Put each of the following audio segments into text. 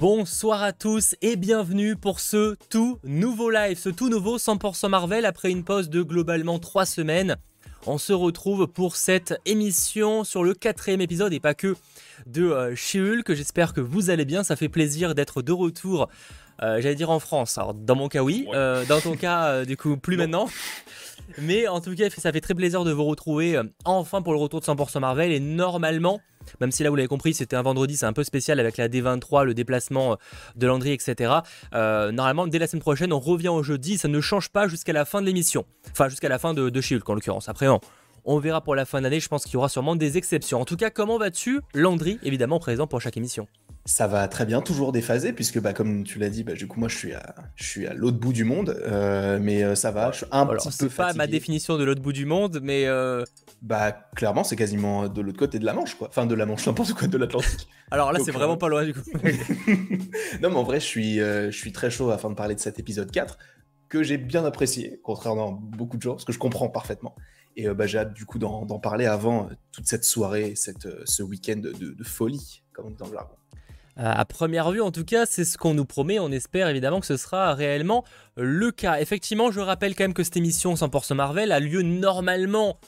Bonsoir à tous et bienvenue pour ce tout nouveau live, ce tout nouveau 100% Marvel après une pause de globalement 3 semaines. On se retrouve pour cette émission sur le quatrième épisode et pas que de euh, que J'espère que vous allez bien, ça fait plaisir d'être de retour, j'allais dire en France. Alors dans mon cas oui, euh, dans ton cas euh, du coup plus maintenant. Mais en tout cas, ça fait très plaisir de vous retrouver enfin pour le retour de 100% Marvel et normalement même si là vous l'avez compris, c'était un vendredi, c'est un peu spécial avec la D23, le déplacement euh, de Landry, etc. Euh, normalement, dès la semaine prochaine, on revient au jeudi, ça ne change pas jusqu'à la fin de l'émission. Enfin, jusqu'à la fin de, de en l'occurrence. Après, on, on verra pour la fin d'année, je pense qu'il y aura sûrement des exceptions. En tout cas, comment vas-tu Landry, évidemment, présent pour chaque émission. Ça va très bien, toujours déphasé, puisque bah, comme tu l'as dit, bah, du coup moi je suis à, je suis à l'autre bout du monde, euh, mais euh, ça va, je suis un petit peu C'est pas ma définition de l'autre bout du monde, mais... Euh, bah clairement c'est quasiment de l'autre côté de la Manche, quoi. Enfin de la Manche, n'importe quoi, de l'Atlantique. Alors là c'est vraiment pas loin du coup. non mais en vrai je suis, je suis très chaud afin de parler de cet épisode 4, que j'ai bien apprécié, contrairement à beaucoup de gens, parce que je comprends parfaitement. Et bah, j'ai hâte du coup d'en parler avant toute cette soirée, cette, ce week-end de, de, folie, comme on dit dans le jargon. Euh, à première vue, en tout cas, c'est ce qu'on nous promet. On espère évidemment que ce sera réellement le cas. Effectivement, je rappelle quand même que cette émission 100% Marvel a lieu normalement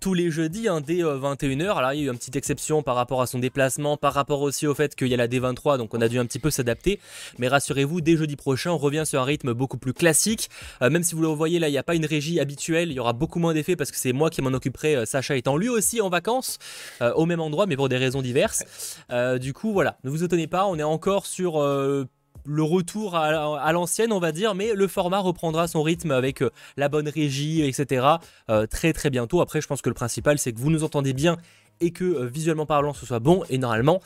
tous les jeudis hein, dès 21h. Euh, Alors il y a eu une petite exception par rapport à son déplacement, par rapport aussi au fait qu'il y a la D23, donc on a dû un petit peu s'adapter. Mais rassurez-vous, dès jeudi prochain, on revient sur un rythme beaucoup plus classique. Euh, même si vous le voyez là, il n'y a pas une régie habituelle, il y aura beaucoup moins d'effets parce que c'est moi qui m'en occuperai, euh, Sacha étant lui aussi en vacances, au même endroit, mais pour des raisons diverses. du coup, voilà, ne vous étonnez pas, on est encore sur le retour à, l'ancienne, on va dire, mais le format reprendra son rythme avec euh, la bonne régie, etc. Euh, très très bientôt. Après, je pense que le principal, c'est que vous nous entendez bien et que euh, visuellement parlant ce soit bon et normalement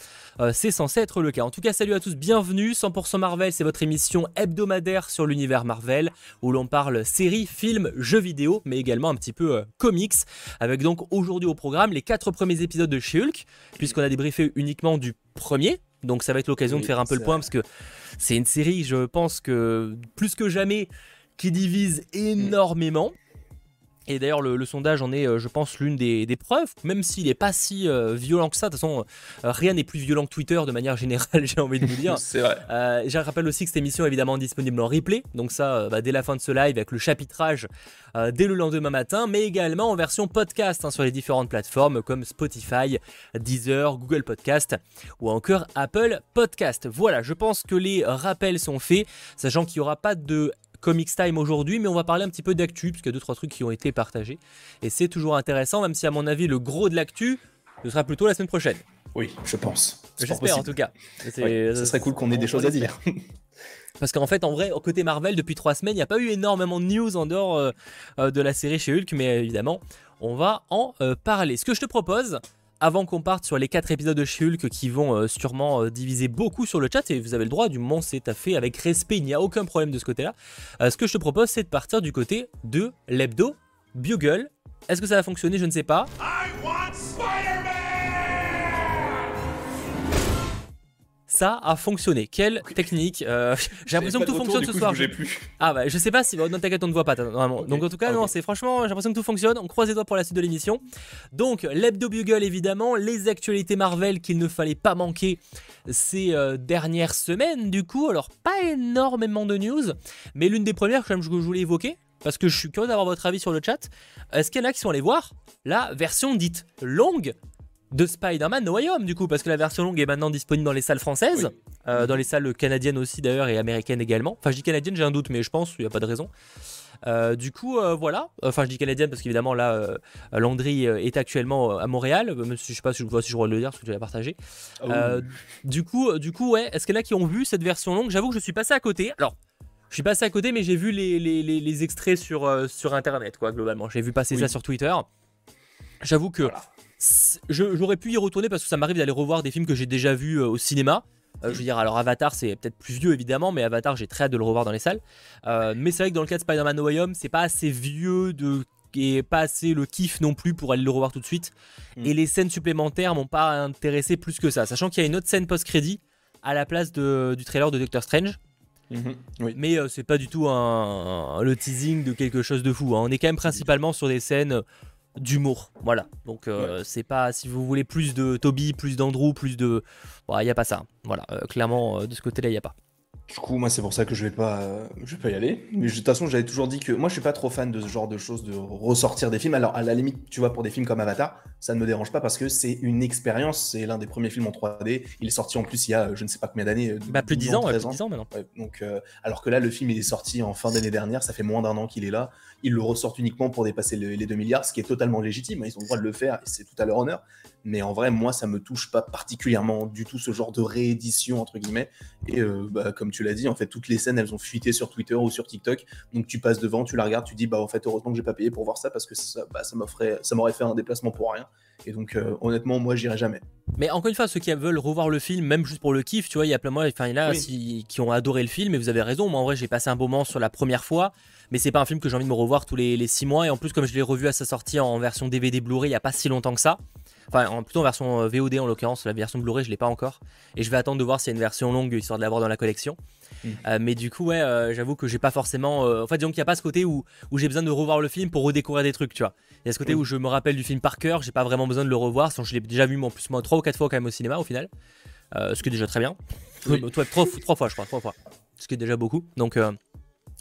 c'est censé être le cas. En tout cas salut à tous, bienvenue, 100% Marvel c'est votre émission hebdomadaire sur l'univers Marvel où l'on parle séries, films, jeux vidéo mais également un petit peu comics avec donc aujourd'hui au programme les quatre premiers épisodes de She-Hulk puisqu'on a débriefé uniquement du premier donc ça va être l'occasion de faire un peu le point parce que c'est une série, je pense que plus que jamais, qui divise énormément. Et d'ailleurs, le, sondage en est, euh, je pense, l'une des, preuves, même s'il n'est pas si euh, violent que ça. De toute façon, euh, rien n'est plus violent que Twitter de manière générale, j'ai envie de vous dire. C'est vrai. je rappelle aussi que cette émission est évidemment disponible en replay. Donc, ça, bah, dès la fin de ce live, avec le chapitrage dès le lendemain matin, mais également en version podcast hein, sur les différentes plateformes comme Spotify, Deezer, Google Podcast ou encore Apple Podcast. Voilà, je pense que les rappels sont faits, sachant qu'il n'y aura pas de Comics Time aujourd'hui, mais on va parler un petit peu d'actu, parce qu'il y a deux trois trucs qui ont été partagés. Et c'est toujours intéressant, même si à mon avis le gros de l'actu, ce sera plutôt la semaine prochaine. Oui, je pense. J'espère en tout cas. ce serait cool qu'on ait des choses à dire. Parce qu'en fait, en vrai, au côté Marvel, depuis trois semaines, il n'y a pas eu énormément de news en dehors euh, euh, de la série chez Hulk, mais évidemment, on va en euh, parler. Ce que je te propose, avant qu'on parte sur les 4 épisodes de She-Hulk qui vont euh, sûrement euh, diviser beaucoup sur le chat, et vous avez le droit, du moment c'est à fait avec respect, il n'y a aucun problème de ce côté-là. Euh, ce que je te propose, c'est de partir du côté de l'hebdo Bugle. Est-ce que ça va fonctionner? Je ne sais pas. Ça a fonctionné. Quelle technique euh, J'ai l'impression que tout fonctionne ce soir. Je plus. Ah bah je sais pas si non t'inquiète on ne voit pas normalement. Donc en tout cas non c'est franchement j'ai l'impression que tout fonctionne. On croise les doigts pour la suite de l'émission. Donc l'hebdo bugle évidemment, les actualités Marvel qu'il ne fallait pas manquer ces euh, dernières semaines du coup. Alors pas énormément de news, mais l'une des premières que je voulais évoquer parce que je suis curieux d'avoir votre avis sur le chat. Est-ce qu'il y en a qui sont allés voir la version dite longue de Spider-Man No Way Home, du coup, parce que la version longue est maintenant disponible dans les salles françaises, euh, dans les salles canadiennes aussi d'ailleurs et américaines également. Enfin, je dis canadienne, j'ai un doute, mais je pense, il n'y a pas de raison. Euh, du coup, euh, voilà. Enfin, je dis canadienne parce qu'évidemment, là, Landry est actuellement à Montréal. Même si je sais pas si je, vois si je dois le dire parce que je l'ai partagé. Ah du coup, du coup, ouais. Est-ce qu'il y en a qui ont vu cette version longue? J'avoue que je suis passé à côté. Alors, je suis passé à côté, mais j'ai vu les, les, extraits sur, sur Internet, quoi, globalement. J'ai vu passer ça sur Twitter. J'avoue que j'aurais pu y retourner parce que ça m'arrive d'aller revoir des films que j'ai déjà vus euh, au cinéma. Euh, je veux dire, alors Avatar, c'est peut-être plus vieux évidemment, mais Avatar, j'ai très hâte de le revoir dans les salles. Euh, mais c'est vrai que dans le cas de Spider-Man No Way Home, c'est pas assez vieux de et pas assez le kiff non plus pour aller le revoir tout de suite. Mm. Et les scènes supplémentaires m'ont pas intéressé plus que ça, sachant qu'il y a une autre scène post-crédit à la place de, du trailer de Doctor Strange. Oui. Mais c'est pas du tout un, le teasing de quelque chose de fou. Hein. On est quand même principalement sur des scènes d'humour. Voilà. Donc c'est pas si vous voulez plus de Toby, plus d'Andrew, plus de, il n'y a pas ça. Voilà. clairement de ce côté-là, il n'y a pas. Du coup, moi, c'est pour ça que je vais pas, je vais pas y aller. Mais de toute façon, j'avais toujours dit que moi, je suis pas trop fan de ce genre de choses, de ressortir des films. Alors, à la limite, tu vois, pour des films comme Avatar, ça ne me dérange pas parce que c'est une expérience. C'est l'un des premiers films en 3D. Il est sorti en plus il y a, je ne sais pas combien d'années. Bah, plus de 10 ans, 13 ans. 10 ans maintenant. donc, euh, alors que là, le film, il est sorti en fin d'année dernière. Ça fait moins d'un an qu'il est là. Ils le ressortent uniquement pour dépasser les 2 milliards, ce qui est totalement légitime. Ils ont le droit de le faire et c'est tout à leur honneur. Mais en vrai, moi, ça me touche pas particulièrement du tout ce genre de réédition, entre guillemets. Et euh, bah, comme tu l'as dit, en fait, toutes les scènes, elles ont fuité sur Twitter ou sur TikTok. Donc tu passes devant, tu la regardes, tu dis, bah en fait, heureusement que j'ai pas payé pour voir ça parce que ça, bah, ça m'aurait fait un déplacement pour rien. Et donc, euh, honnêtement, moi, j'irai jamais. Mais encore une fois, ceux qui veulent revoir le film, même juste pour le kiff, tu vois, il y a plein de enfin, il y en a qui ont adoré le film, et vous avez raison. Moi, en vrai, j'ai passé un beau moment sur la première fois, mais c'est pas un film que j'ai envie de me revoir tous les, les six mois. Et en plus, comme je l'ai revu à sa sortie en version DVD Blu-ray il y a pas si longtemps que ça, Enfin, plutôt en version euh, VOD en l'occurrence, la version Blu-ray je l'ai pas encore. Et je vais attendre de voir s'il y a une version longue histoire de l'avoir dans la collection. Mm. Euh, mais du coup, ouais, euh, j'avoue que j'ai pas forcément. en fait, disons qu'il n'y a pas ce côté où, où j'ai besoin de revoir le film pour redécouvrir des trucs, tu vois. Il y a ce côté où je me rappelle du film par cœur, j'ai pas vraiment besoin de le revoir, sans je l'ai déjà vu en plus moi 3 ou 4 fois quand même au cinéma au final. ce qui est déjà très bien. Toi, 3, fois, je crois, 3 fois. Ce qui est déjà beaucoup. Donc.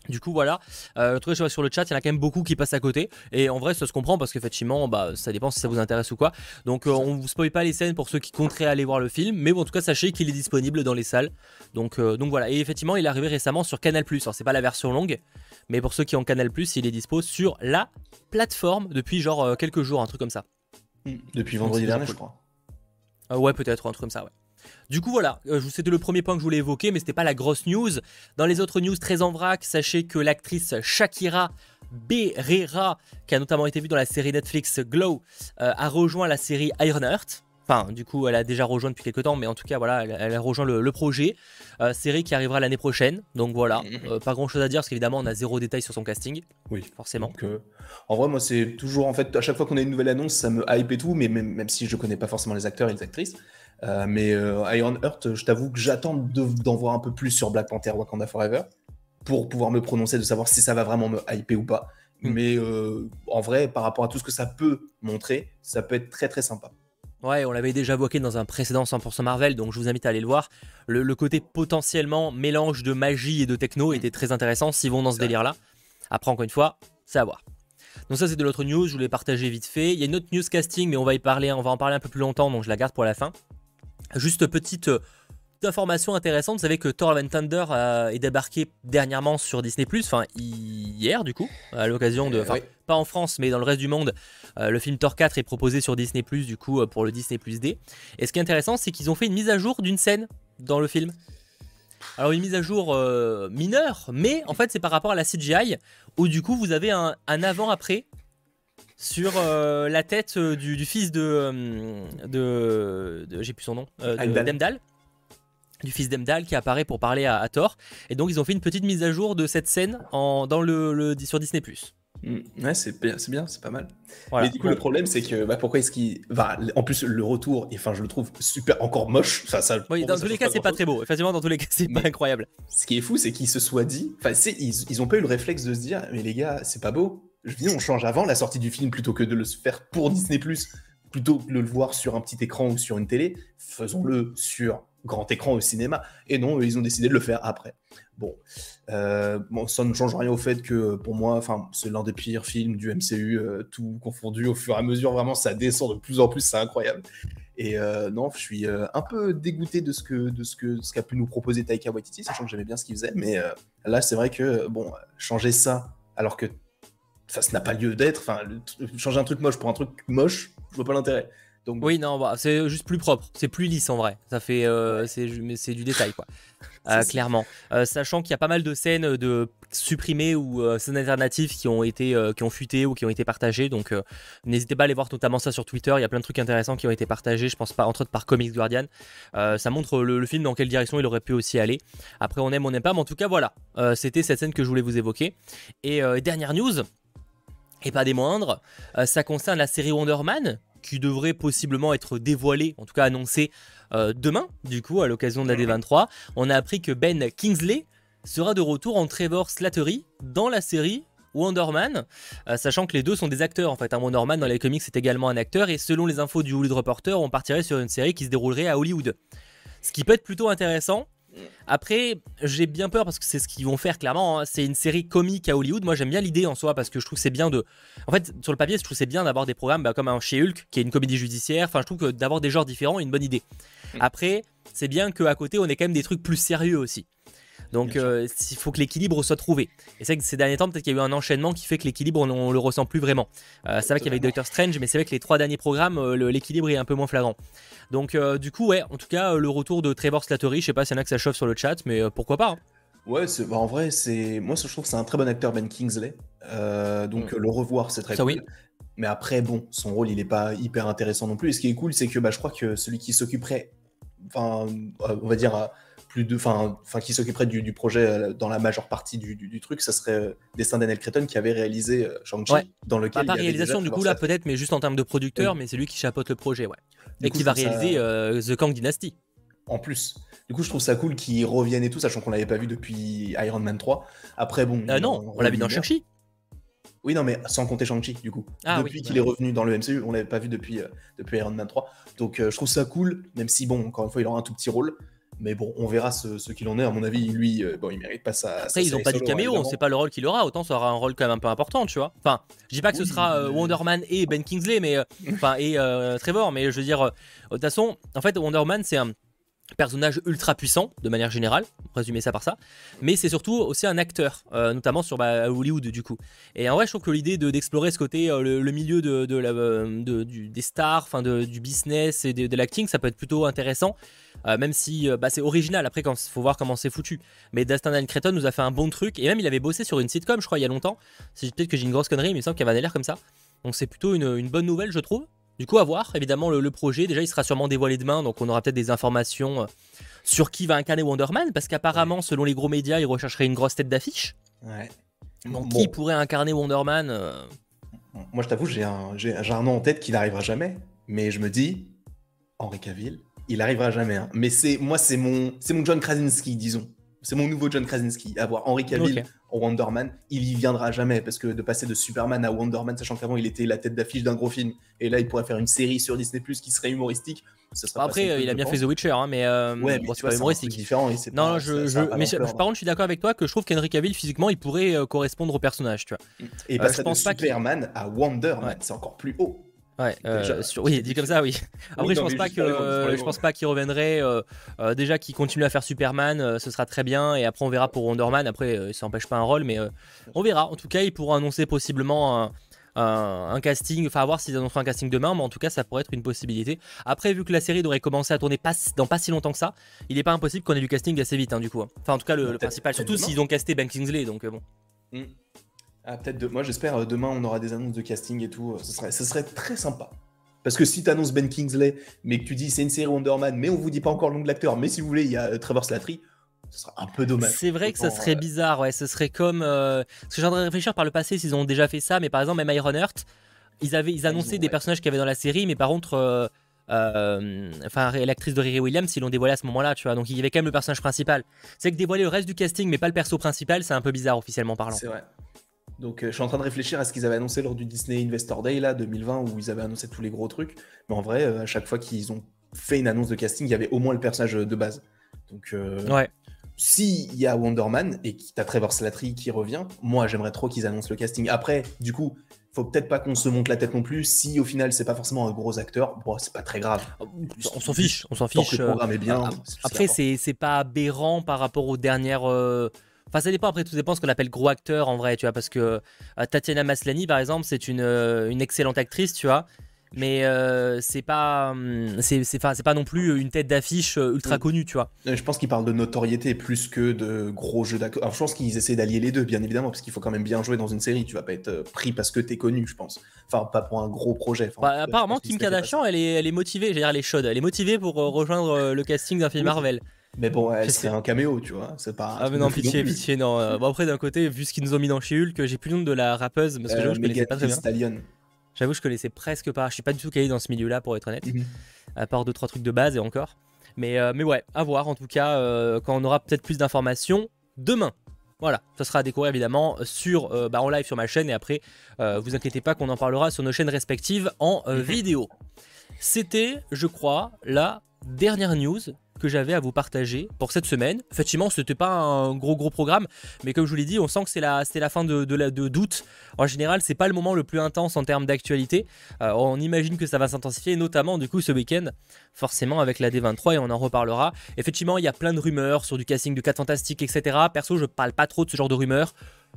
Du coup, voilà. Euh, truc, je vois sur le chat, il y en a quand même beaucoup qui passent à côté. Et en vrai, ça se comprend parce qu'effectivement, bah, ça dépend si ça vous intéresse ou quoi. Donc, euh, on vous spoil pas les scènes pour ceux qui compteraient aller voir le film. Mais bon, en tout cas, sachez qu'il est disponible dans les salles. Donc, euh, donc voilà. Et effectivement, il est arrivé récemment sur Canal. Alors, c'est pas la version longue. Mais pour ceux qui ont Canal, il est dispo sur la plateforme depuis genre euh, quelques jours, un truc comme ça. Depuis vendredi dernier, je crois. ouais, peut-être, un truc comme ça, ouais. Du coup, voilà, euh, c'était le premier point que je voulais évoquer, mais c'était pas la grosse news. Dans les autres news très en vrac, sachez que l'actrice Shakira Berera, qui a notamment été vue dans la série Netflix Glow, euh, a rejoint la série Ironheart. Enfin, du coup, elle a déjà rejoint depuis quelques temps, mais en tout cas, voilà, elle, a rejoint le, projet. Euh, série qui arrivera l'année prochaine. Donc voilà, pas grand chose à dire, parce qu'évidemment, on a zéro détail sur son casting. Oui, forcément. en vrai, moi, c'est toujours, en fait, à chaque fois qu'on a une nouvelle annonce, ça me hype et tout, mais même, même si je connais pas forcément les acteurs et les actrices, euh, mais euh, Iron Heart, je t'avoue que j'attends d'en voir un peu plus sur Black Panther Wakanda Forever pour pouvoir me prononcer de savoir si ça va vraiment me hyper ou pas. Mm. Mais euh, en vrai, par rapport à tout ce que ça peut montrer, ça peut être très très sympa. Ouais, on l'avait déjà évoqué dans un précédent 100% Marvel, donc je vous invite à aller le voir. Le, côté potentiellement mélange de magie et de techno était très intéressant s'ils vont dans ce délire-là. Après, encore une fois, c'est à voir. Donc ça, c'est de l'autre news, je voulais partager vite fait. Il y a une autre news casting, mais on va y parler, on va en parler un peu plus longtemps, donc je la garde pour la fin. Juste petite euh, information intéressante, vous savez que Thor Love Thunder est débarqué dernièrement sur Disney+, enfin hier du coup, à l'occasion de... Enfin, pas en France, mais dans le reste du monde, euh, le film Thor 4 est proposé sur Disney+, du coup, euh, pour le Disney+, D. Et ce qui est intéressant, c'est qu'ils ont fait une mise à jour d'une scène dans le film. Alors une mise à jour mineure, mais en fait c'est par rapport à la CGI, où du coup vous avez un avant-après sur euh, la tête euh, du, fils de, euh, de, j'ai plus son nom, d'Emdal du fils d'Emdal qui apparaît pour parler à, Thor. Et donc ils ont fait une petite mise à jour de cette scène en, dans le, sur Disney+. Mm. ouais, c'est bien, c'est bien, c'est pas mal. Mais du coup, le problème, c'est que bah, pourquoi est-ce qu'il va En plus, le retour, enfin, je le trouve super encore moche. Ça, ça, oui, dans tous les cas, c'est pas très beau. Effectivement, dans tous les cas, c'est pas incroyable. Ce qui est fou, c'est qu'il se soit dit. Enfin, ils, ils ont pas eu le réflexe de se dire, mais les gars, c'est pas beau je dis, on change avant la sortie du film plutôt que de le faire pour Disney+, plutôt que de le voir sur un petit écran ou sur une télé, faisons-le sur grand écran au cinéma. Et non, ils ont décidé de le faire après. Bon, euh, bon ça ne change rien au fait que pour moi, enfin, c'est l'un des pires films du MCU, euh, tout confondu au fur et à mesure. Vraiment, ça descend de plus en plus, c'est incroyable. Et euh, non, je suis un peu dégoûté de ce que de ce que ce qu'a pu nous proposer Taika Waititi, sachant que j'aimais bien ce qu'il faisait. Mais là, c'est vrai que bon, changer ça alors que ça n'a pas lieu d'être. Enfin, changer un truc moche pour un truc moche, je vois pas l'intérêt. Donc, oui, non, bah, c'est juste plus propre, c'est plus lisse en vrai. Ça fait, euh, mais c'est du détail quoi. Euh, clairement, euh, sachant qu'il y a pas mal de scènes de supprimées ou scènes alternatives qui ont été, qui ont fuité ou qui ont été partagées. Donc, n'hésitez pas à aller voir notamment ça sur Twitter. Il y a plein de trucs intéressants qui ont été partagés. Je pense pas entre autres par Comics Guardian. ça montre le, le, film dans quelle direction il aurait pu aussi aller. Après, on aime, on n'aime pas, mais en tout cas, voilà. C'était cette scène que je voulais vous évoquer. Et dernière news et pas des moindres. Euh, ça concerne la série Wonder Man, qui devrait possiblement être dévoilée, en tout cas annoncée euh, demain, du coup, à l'occasion de la D23. On a appris que Ben Kingsley sera de retour en Trevor Slattery dans la série Wonder Man, euh, sachant que les deux sont des acteurs en fait. Un Wonder Man dans les comics c'est également un acteur et selon les infos du Hollywood Reporter, on partirait sur une série qui se déroulerait à Hollywood. Ce qui peut être plutôt intéressant. Après, j'ai bien peur parce que c'est ce qu'ils vont faire clairement. hein. C'est une série comique à Hollywood. Moi, j'aime bien l'idée en soi parce que je trouve que c'est bien de. En fait, sur le papier, je trouve que c'est bien d'avoir des programmes bah, comme un chez Hulk, qui est une comédie judiciaire. Enfin, je trouve que d'avoir des genres différents est une bonne idée. Après, c'est bien qu'à côté, on ait quand même des trucs plus sérieux aussi. Donc, euh, il faut que l'équilibre soit trouvé. Et c'est vrai que ces derniers temps, peut-être qu'il y a eu un enchaînement qui fait que l'équilibre, on, on le ressent plus vraiment. Euh, c'est vrai qu'il y avait Doctor Strange, mais c'est vrai que les trois derniers programmes, euh, l'équilibre est un peu moins flagrant. Donc, euh, du coup, ouais, en tout cas, euh, le retour de Trevor Slattery, je sais pas s'il y en a que ça chauffe sur le chat, mais euh, pourquoi pas. hein. Ouais, c'est- bah, en vrai, c'est moi je trouve que c'est un très bon acteur Ben Kingsley. Euh, donc Mm. le revoir, c'est très Ça, cool. oui. Mais après, bon, son rôle, il est pas hyper intéressant non plus. Et ce qui est cool, c'est que bah, je crois que celui qui s'occuperait, enfin, euh, on va dire à plus de, enfin, qui s'occuperait du, du projet euh, dans la majeure partie du, du- du truc, ça serait euh, Destin Daniel Cretton qui avait réalisé euh, Shang-Chi, Ouais. dans Bah, lequel pas y avait réalisation, du coup, là, peut-être, mais juste en termes de producteur, mais c'est lui qui chapeaute le projet, ouais. Et coup, qui va ça- réaliser euh, The Kang Dynasty. En plus. Du coup, je trouve ça cool qu'ils reviennent et tout, sachant qu'on l'avait pas vu depuis Iron Man 3. Après, bon. Euh, non, on l'a vu dans. Shang-Chi. Oui, non, mais sans compter Shang-Chi, du coup. Ah depuis oui, qu'il ouais. est revenu dans le MCU, on l'avait pas vu depuis, euh, depuis Iron Man 3. Donc, euh, je trouve ça cool, même si, bon, encore une fois, il aura un tout petit rôle. Mais bon, on verra ce, ce qu'il en est. À mon avis, lui, euh, bon, il mérite pas sa. Après, ils ont pas dit caméo, on sait pas le rôle qu'il aura, autant ça aura un rôle quand même un peu important, tu vois. Enfin, je dis pas que ce sera euh, mais- Wonder Man et Ben Kingsley, mais euh, enfin et euh, Trevor, mais je veux dire, de toute façon, en fait, Wonder Man c'est un personnage ultra puissant de manière générale, résumer ça par ça, mais c'est surtout aussi un acteur, euh, notamment sur bah, Hollywood du coup. Et en vrai, je trouve que l'idée de- d'explorer ce côté, euh, le, milieu de, euh, des stars, de- du business et de, l'acting, ça peut être plutôt intéressant, même si bah, c'est original. Après, il faut voir comment c'est foutu. Mais Dustin Dan Cretton nous a fait un bon truc, et même il avait bossé sur une sitcom, je crois, il y a longtemps. C'est peut-être que j'ai une grosse connerie, mais il me semble qu'il avait l'air comme ça. Donc c'est plutôt une bonne nouvelle, je trouve. Du coup, à voir, évidemment, le, le projet. Déjà, il sera sûrement dévoilé demain, donc on aura peut-être des informations euh, sur qui va incarner Wonder Man, parce qu'apparemment, selon les gros médias, il rechercherait une grosse tête d'affiche. Ouais. Donc, Bon, qui pourrait incarner Wonder Man euh, Moi, je t'avoue, j'ai un, j'ai, j'ai un nom en tête qui n'arrivera jamais. Mais je me dis, Henri Cavill, il arrivera jamais. hein. Mais c'est moi, c'est mon, c'est mon John Krasinski, disons. C'est mon nouveau John Krasinski. Avoir Henri Cavill. Wonder Man, il y viendra jamais. Parce que de passer de Superman à Wonder Man, sachant qu'avant, il était la tête d'affiche d'un gros film. Et là, il pourrait faire une série sur Disney Plus qui serait humoristique. Après, euh, il a bien pense. fait The Witcher, hein, mais, euh, Ouais, mais bon, c'est pas humoristique. différent. et Non, pas- je, ça- mais je- par contre, je suis d'accord avec toi que je trouve qu'Henry Cavill, physiquement, il pourrait euh, correspondre au personnage, tu vois. Et Euh, passer je pense de Superman à Wonder Man, c'est encore plus haut. Ouais, euh, sur- oui, dit comme ça, oui. Après, Oui, je pense pas que je mots. pense pas qu'il reviendrait. euh, euh, déjà, qu'il continue à faire Superman, euh, ce sera très bien. Et après, on verra pour Wonder Man. Après, euh, ça n'empêche pas un rôle, mais euh, on verra. En tout cas, ils pourront annoncer possiblement un, un- un casting. Enfin, à voir s'ils annonceront un casting demain, mais en tout cas, ça pourrait être une possibilité. Après, vu que la série devrait commencer à tourner pas, dans pas si longtemps que ça, il n'est pas impossible qu'on ait du casting assez vite, hein, du coup. Enfin, en tout cas, le, principal. Surtout s'ils ont casté Ben Kingsley, donc euh, bon. Mm. Ah, peut-être de... Moi, j'espère euh, demain, on aura des annonces de casting et tout. Ce serait, ce serait très sympa. Parce que si tu annonces Ben Kingsley, mais que tu dis c'est une série Wonder Man, mais on vous dit pas encore le nom de l'acteur, mais si vous voulez, il y a euh, Trevor Slattery, ce sera un peu dommage. C'est vrai que ça serait euh, bizarre, ouais. Ce serait comme. euh, Parce que j'ai en train de réfléchir par le passé s'ils ont déjà fait ça, mais par exemple, même Ironheart, ils, avaient, ils annonçaient ont, des ouais. personnages qu'il y avait dans la série, mais par contre. euh, euh, Enfin, l'actrice de Riri Williams, ils l'ont dévoilé à ce moment-là, tu vois. Donc il y avait quand même le personnage principal. C'est que dévoiler le reste du casting, mais pas le perso principal, c'est un peu bizarre officiellement parlant. C'est vrai. Donc, euh, je suis en train de réfléchir à ce qu'ils avaient annoncé lors du Disney Investor Day, là, 2020, où ils avaient annoncé tous les gros trucs. Mais en vrai, euh, à chaque fois qu'ils ont fait une annonce de casting, il y avait au moins le personnage de base. Donc, euh, Ouais. s'il y a Wonder Man et que t'as Trevor Slattery qui revient, moi, j'aimerais trop qu'ils annoncent le casting. Après, du coup, faut peut-être pas qu'on se monte la tête non plus. Si au final, c'est pas forcément un gros acteur, bon, c'est pas très grave. On s'en fiche, on s'en Tant que fiche. le euh, programme est bien. Ah, Après, c'est pas aberrant par rapport aux dernières. euh, Enfin, ça dépend. Après, tout dépend ce qu'on appelle gros acteur en vrai, tu vois. Parce que euh, Tatiana Maslany, par exemple, c'est une, euh, une excellente actrice, tu vois. Mais euh, c'est pas, hum, c'est c'est pas, c'est pas non plus une tête d'affiche euh, ultra Mm. connue, tu vois. Euh, Je pense qu'ils parlent de notoriété plus que de gros jeux d'acteurs. Alors, je pense qu'ils essaient d'allier les deux, bien évidemment, parce qu'il faut quand même bien jouer dans une série. Tu vas pas être euh, pris parce que t'es connu, je pense. Enfin, pas pour un gros projet. Enfin, Bah, je apparemment, pense qu'ils Kim se Kardashian, elle est, elle est motivée. Je veux dire, elle est chaude. Elle est motivée pour euh, rejoindre euh, le casting d'un film Oui. Marvel. Mais bon, sais. un caméo, tu vois. C'est pas. Ah, mais non, pitié, pitié, non. euh, bon, après, d'un côté, vu ce qu'ils nous ont mis dans chez Hulk, j'ai plus le nom de la rappeuse, parce que Euh, je connaissais pas très bien. Stallion. J'avoue, je connaissais presque pas. Je suis pas du tout calé dans ce milieu-là, pour être honnête. Mhm. à part deux trois trucs de base et encore. Mais, euh, mais ouais, à voir en tout cas euh, quand on aura peut-être plus d'informations demain. Voilà, ça sera à découvrir évidemment sur, bah, en live sur ma chaîne et après, vous inquiétez pas qu'on en parlera sur nos chaînes respectives en mhm. vidéo. C'était, je crois, la dernière news que j'avais à vous partager pour cette semaine. Effectivement, c'était pas un gros gros programme, mais comme je vous l'ai dit, on sent que c'est la, la fin de, de, d'août. En général, c'est pas le moment le plus intense en termes d'actualité. Euh, on imagine que ça va s'intensifier, notamment du coup ce week-end, forcément avec la D23 et on en reparlera. Effectivement, il y a plein de rumeurs sur du casting de 4 fantastiques, etc. Perso, je parle pas trop de ce genre de rumeurs.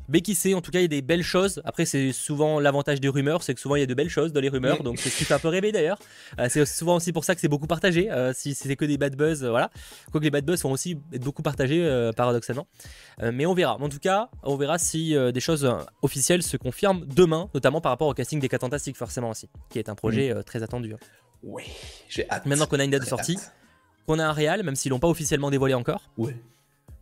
Mais qui sait, en tout cas, il y a des belles choses. Après, c'est souvent l'avantage des rumeurs, c'est que souvent il y a de belles choses dans les rumeurs, donc c'est ce qui fait un peu rêver d'ailleurs. Euh, c'est souvent aussi pour ça que c'est beaucoup partagé. Euh, si c'est que des bad buzz, euh, voilà. Quoique les bad buzz vont aussi être beaucoup partagés, paradoxalement. mais on verra. En tout cas, on verra si des choses officielles se confirment demain, notamment par rapport au casting des 4 Fantastiques, forcément aussi, qui est un projet mm. très attendu. Hein. Oui, j'ai hâte. Maintenant qu'on a une date de sortie, qu'on a un réal, même s'ils l'ont pas officiellement dévoilé encore. Ouais.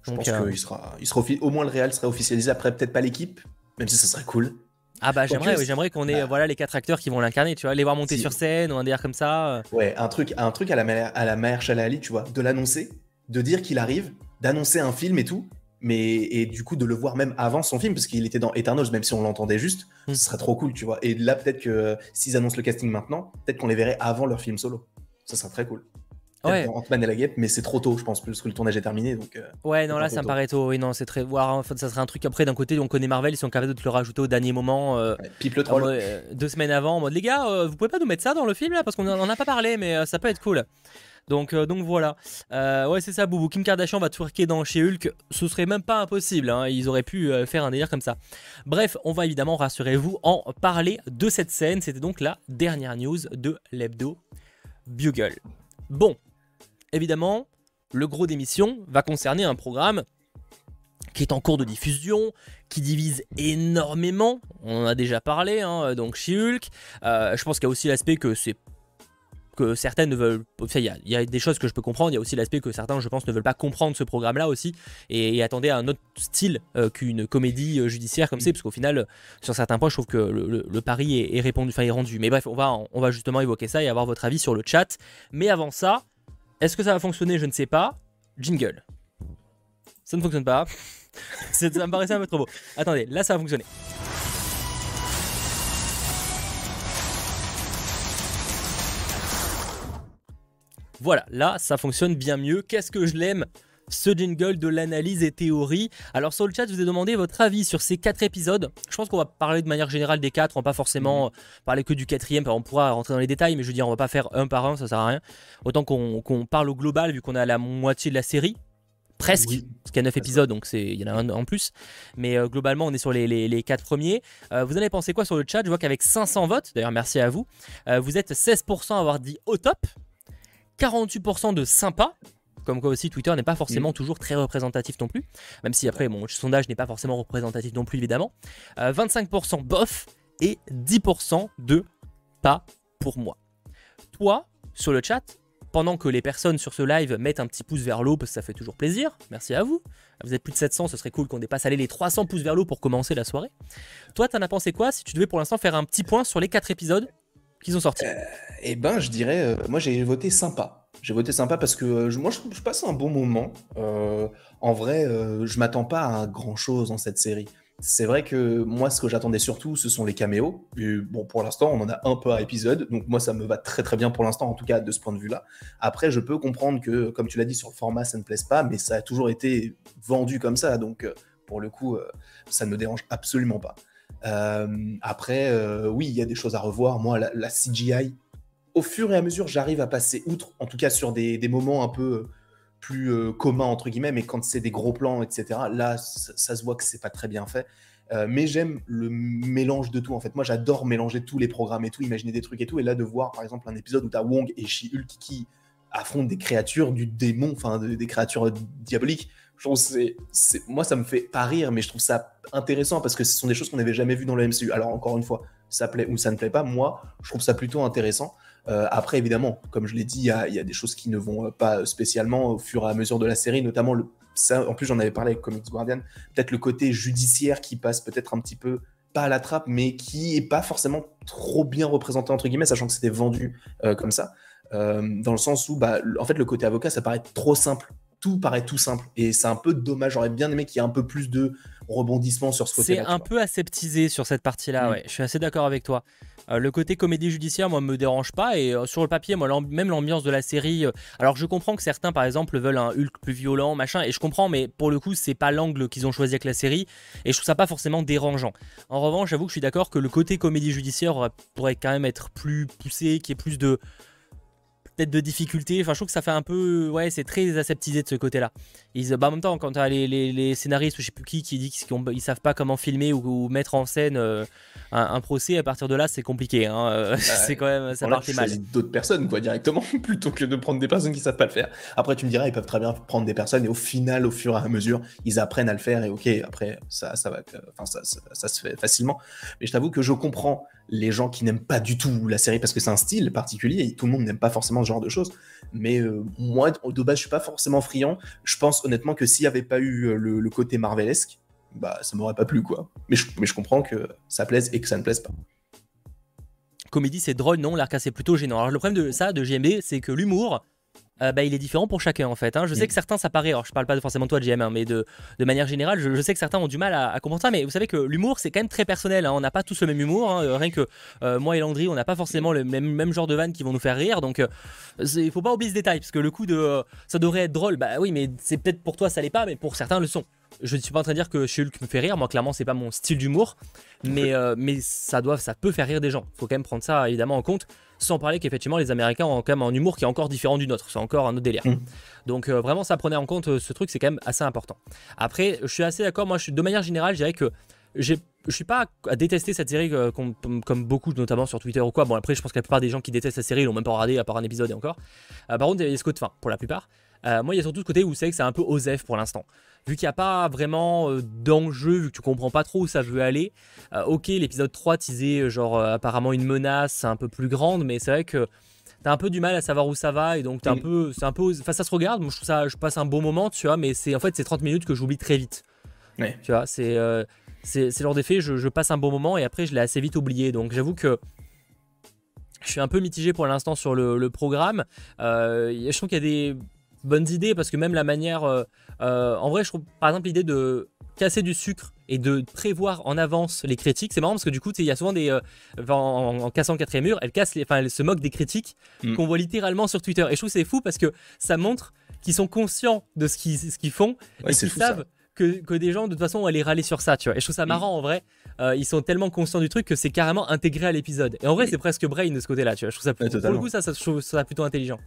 Je pense euh, qu'il sera, il sera au moins le Real serait officialisé. Après, peut-être pas l'équipe, même si ça serait cool. Ah bah j'aimerais, j'aimerais qu'on ait bah. voilà les quatre acteurs qui vont l'incarner, tu vois, les voir monter sur scène ou un délire comme ça. Euh. Ouais, un truc, un truc à la mère, à la mère Chalali, tu vois, de l'annoncer, de dire qu'il arrive, d'annoncer un film et tout, mais et du coup de le voir même avant son film parce qu'il était dans Eternals, même si on l'entendait juste, hmm. ce serait trop cool, tu vois. Et là peut-être que s'ils annoncent le casting maintenant, peut-être qu'on les verrait avant leur film solo. Ça serait très cool ouais. Ant-Man et la guêpe, mais c'est trop tôt, je pense, parce que le tournage est terminé. Donc, euh, ouais, non, là, ça me paraît tôt. Oui, non, c'est très. Voir, ça serait un truc après, d'un côté, on connaît Marvel, ils sont capables de te le rajouter au dernier moment. Euh, pipe le troll. Euh, deux semaines avant, en mode, les gars, vous pouvez pas nous mettre ça dans le film, là, parce qu'on en a pas parlé, mais ça peut être cool. Donc, donc voilà. ouais, c'est ça, Boubou. Kim Kardashian va twerker dans chez Hulk. Ce serait même pas impossible. Hein. Ils auraient pu faire un délire comme ça. Bref, on va évidemment, rassurez-vous, en parler de cette scène. C'était donc la dernière news de l'hebdo Bugle. Bon, évidemment, le gros d'émission va concerner un programme qui est en cours de diffusion, qui divise énormément. On en a déjà parlé, hein, donc chez Hulk. Euh, je pense qu'il y a aussi l'aspect que c'est que certaines ne veulent. il, y a, des choses que je peux comprendre. Il y a aussi l'aspect que certains, je pense, ne veulent pas comprendre ce programme-là aussi et, attendaient un autre style euh, qu'une comédie euh, judiciaire comme c'est, parce qu'au final, sur certains points, je trouve que le, pari est, répondu, enfin, est rendu. Mais bref, on va, on va justement évoquer ça et avoir votre avis sur le chat. Mais avant ça, est-ce que ça va fonctionner Je ne sais pas. Jingle. Ça ne fonctionne pas. ça me paraissait un peu trop beau. Attendez, là ça va fonctionner. Voilà, là ça fonctionne bien mieux. Qu'est-ce que je l'aime? Ce jingle de l'analyse et théorie. Alors sur le chat, je vous ai demandé votre avis sur ces quatre épisodes. Je pense qu'on va parler de manière générale des quatre, on va pas forcément mhm. parler que du quatrième, on pourra rentrer dans les détails, mais je veux dire, on va pas faire un par un, ça sert à rien. Autant qu'on parle au global, vu qu'on a la moitié de la série. Presque, parce qu'il y a 9 épisodes, donc il y en a un en plus. Mais euh, globalement, on est sur les, les, 4 premiers. Euh, vous en avez pensé quoi sur le chat? Je vois qu'avec 500 votes, d'ailleurs merci à vous, euh, vous êtes 16% à avoir dit au top, 48% de sympa, comme quoi aussi Twitter n'est pas forcément mm. toujours très représentatif non plus, même si après mon sondage n'est pas forcément représentatif non plus évidemment. 25% euh, bof et 10% de pas pour moi. Toi, sur le chat, pendant que les personnes sur ce live mettent un petit pouce vers l'eau parce que ça fait toujours plaisir, merci à vous. Vous êtes plus de 700, ce serait cool qu'on dépasse aller les 300 pouces vers l'eau pour commencer la soirée. Toi, t'en as pensé quoi si tu devais pour l'instant faire un petit point sur les 4 épisodes qui sont sortis? Euh, Eh ben, je dirais, euh, moi j'ai voté sympa. J'ai voté sympa parce que euh, moi, je, passe un bon moment. Euh, en vrai, euh, je m'attends pas à grand chose dans cette série. C'est vrai que moi, ce que j'attendais surtout, ce sont les caméos. Bon, pour l'instant, on en a un peu à épisode, donc moi, ça me va très très bien pour l'instant, en tout cas de ce point de vue-là. Après, je peux comprendre que, comme tu l'as dit, sur le format, ça ne plaise pas, mais ça a toujours été vendu comme ça, donc pour le coup, ça ne me dérange absolument pas. après, oui, il y a des choses à revoir. Moi, la CGI, au fur et à mesure, j'arrive à passer outre, en tout cas sur des, moments un peu euh, plus euh, communs, entre guillemets, mais quand c'est des gros plans, etc., là, ça, se voit que c'est pas très bien fait. Euh, mais j'aime le mélange de tout, en fait. Moi, j'adore mélanger tous les programmes et tout, imaginer des trucs et tout. Et là, de voir, par exemple, un épisode où tu as Wong et She-Hulk qui affrontent des créatures du démon, enfin, des créatures diaboliques, je trouve c'est, moi ça me fait pas rire mais je trouve ça intéressant parce que ce sont des choses qu'on n'avait jamais vues dans le MCU alors encore une fois ça plaît ou ça ne plaît pas moi je trouve ça plutôt intéressant euh, après, évidemment, comme je l'ai dit, il y, a des choses qui ne vont pas spécialement au fur et à mesure de la série, notamment le. Ça, en plus, j'en avais parlé avec Comics Guardian, peut-être le côté judiciaire qui passe peut-être un petit peu pas à la trappe, mais qui est pas forcément trop bien représenté entre guillemets, sachant que c'était vendu euh, comme ça, euh, dans le sens où, bah, en fait, le côté avocat, ça paraît trop simple tout paraît tout simple. Et c'est un peu dommage. J'aurais bien aimé qu'il y ait un peu plus de rebondissement sur ce côté-là. C'est un peu aseptisé sur cette partie-là, mm. ouais. Je suis assez d'accord avec toi. Euh, le côté comédie judiciaire, moi, me dérange pas. Et euh, sur le papier, moi, même l'ambiance de la série. Euh, alors, je comprends que certains, par exemple, veulent un Hulk plus violent, machin. Et je comprends, mais pour le coup, c'est pas l'angle qu'ils ont choisi avec la série. Et je trouve ça pas forcément dérangeant. En revanche, j'avoue que je suis d'accord que le côté comédie judiciaire pourrait quand même être plus poussé, qu'il y ait plus de peut-être de difficultés. Enfin, je trouve que ça fait un peu. Ouais, c'est très aseptisé de ce côté-là. Ils, bah, en même temps, quand tu as les, les, scénaristes ou je sais plus qui qui dit qu'ils ne savent pas comment filmer ou, mettre en scène euh, un, procès, à partir de là, c'est compliqué. Hein. Euh, c'est quand même. Ça partait mal. d'autres personnes, quoi, directement, plutôt que de prendre des personnes qui savent pas le faire. Après, tu me diras, ils peuvent très bien prendre des personnes et au final, au fur et à mesure, ils apprennent à le faire et ok, après, ça, ça va. Enfin, ça, ça se fait facilement. Mais je t'avoue que je comprends les gens qui n'aiment pas du tout la série parce que c'est un style particulier et tout le monde n'aime pas forcément ce genre de choses. Mais euh, moi, de base, je suis pas forcément friand. Je pense honnêtement que s'il n'y avait pas eu euh, le, côté marvelesque, bah ça m'aurait pas plu quoi. Mais je, comprends que ça plaise et que ça ne plaise pas. Comédie, c'est drôle, non? L'arca, c'est plutôt gênant. Alors le problème de ça, de JMB, c'est que l'humour, euh, bah, il est différent pour chacun en fait. Hein. Je sais mm. que certains ça paraît, alors je parle pas forcément de toi GM, hein, mais de, de, manière générale, je, sais que certains ont du mal à, comprendre ça, mais vous savez que l'humour c'est quand même très personnel, hein. on n'a pas tous le même humour, euh, rien que euh, moi et Landry on n'a pas forcément le même, même, genre de vannes qui vont nous faire rire, donc il faut pas oublier ce détail, parce que le coup de ça devrait être drôle, bah oui mais c'est peut-être pour toi ça l'est pas, mais pour certains le sont. Je ne suis pas en train de dire que Shulk me fait rire, moi clairement c'est pas mon style d'humour, mais, mais ça, doit, ça peut faire rire des gens, faut quand même prendre ça évidemment en compte. Sans parler qu'effectivement, les Américains ont quand même un humour qui est encore différent du nôtre. C'est encore un autre délire. Mm. Donc, euh, vraiment, ça prenait en compte euh, ce truc, c'est quand même assez important. Après, je suis assez d'accord. Moi, je suis, de manière générale, je dirais que je suis pas à détester cette série euh, comme, beaucoup, notamment sur Twitter ou quoi. Bon, après, je pense que la plupart des gens qui détestent cette série l'ont même pas regardé à part un épisode et encore. par contre, il y a ce côté, enfin, pour la plupart. Moi, il y a surtout ce côté où c'est que c'est un peu osef pour l'instant. Vu qu'il n'y a pas vraiment euh, d'enjeu, vu que tu comprends pas trop où ça veut aller. Euh, ok, l'épisode 3 teasait euh, genre apparemment une menace un peu plus grande, mais c'est vrai que t'as un peu du mal à savoir où ça va et donc t'es un peu c'est un peu enfin ça se regarde. Moi je trouve ça je passe un bon moment tu vois mais c'est en fait c'est 30 minutes que j'oublie très vite. Tu vois c'est c'est l'ordre d'effet je, je, passe un bon moment et après je l'ai assez vite oublié. Donc j'avoue que je suis un peu mitigé pour l'instant sur le, le programme. Je trouve qu'il y a des bonnes idées parce que même la manière euh, en vrai, je trouve par exemple l'idée de casser du sucre et de prévoir en avance les critiques, c'est marrant parce que du coup, il y a souvent des. Euh, en, cassant le quatrième mur, elle, casse enfin, elle se moque des critiques mm. qu'on voit littéralement sur Twitter. Et je trouve c'est fou parce que ça montre qu'ils sont conscients de ce qu'ils font et qu'ils savent que, que, des gens de toute façon vont aller râler sur ça, tu vois. Et je trouve ça mm. marrant en vrai. Euh, ils sont tellement conscients du truc que c'est carrément intégré à l'épisode. Et en vrai, c'est presque brain de ce côté-là, tu vois. Je trouve ça, pour le coup, ça, ça, je trouve ça plutôt intelligent.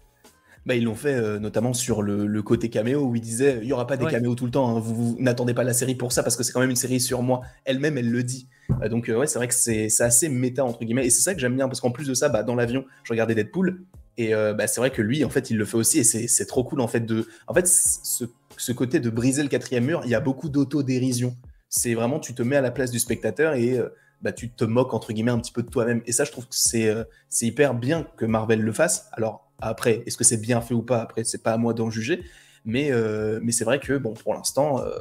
Bah, ils l'ont fait euh, notamment sur le, côté caméo où ils disaient il y aura pas des caméos tout le temps, hein. vous, n'attendez pas la série pour ça parce que c'est quand même une série sur moi. Elle-même, elle le dit. Euh, donc euh, ouais, c'est vrai que c'est assez méta entre guillemets et c'est ça que j'aime bien parce qu'en plus de ça, bah, dans l'avion, je regardais Deadpool et bah, c'est vrai que lui, en fait, il le fait aussi et c'est trop cool en fait de, en fait, ce, ce côté de briser le quatrième mur, il y a beaucoup d'autodérision. C'est vraiment tu te mets à la place du spectateur et bah, tu te moques entre guillemets un petit peu de toi-même. Et ça, je trouve que c'est c'est hyper bien que Marvel le fasse. Alors après, est-ce que c'est bien fait ou pas Après, c'est pas à moi d'en juger. Mais, euh, mais c'est vrai que, bon, pour l'instant, euh,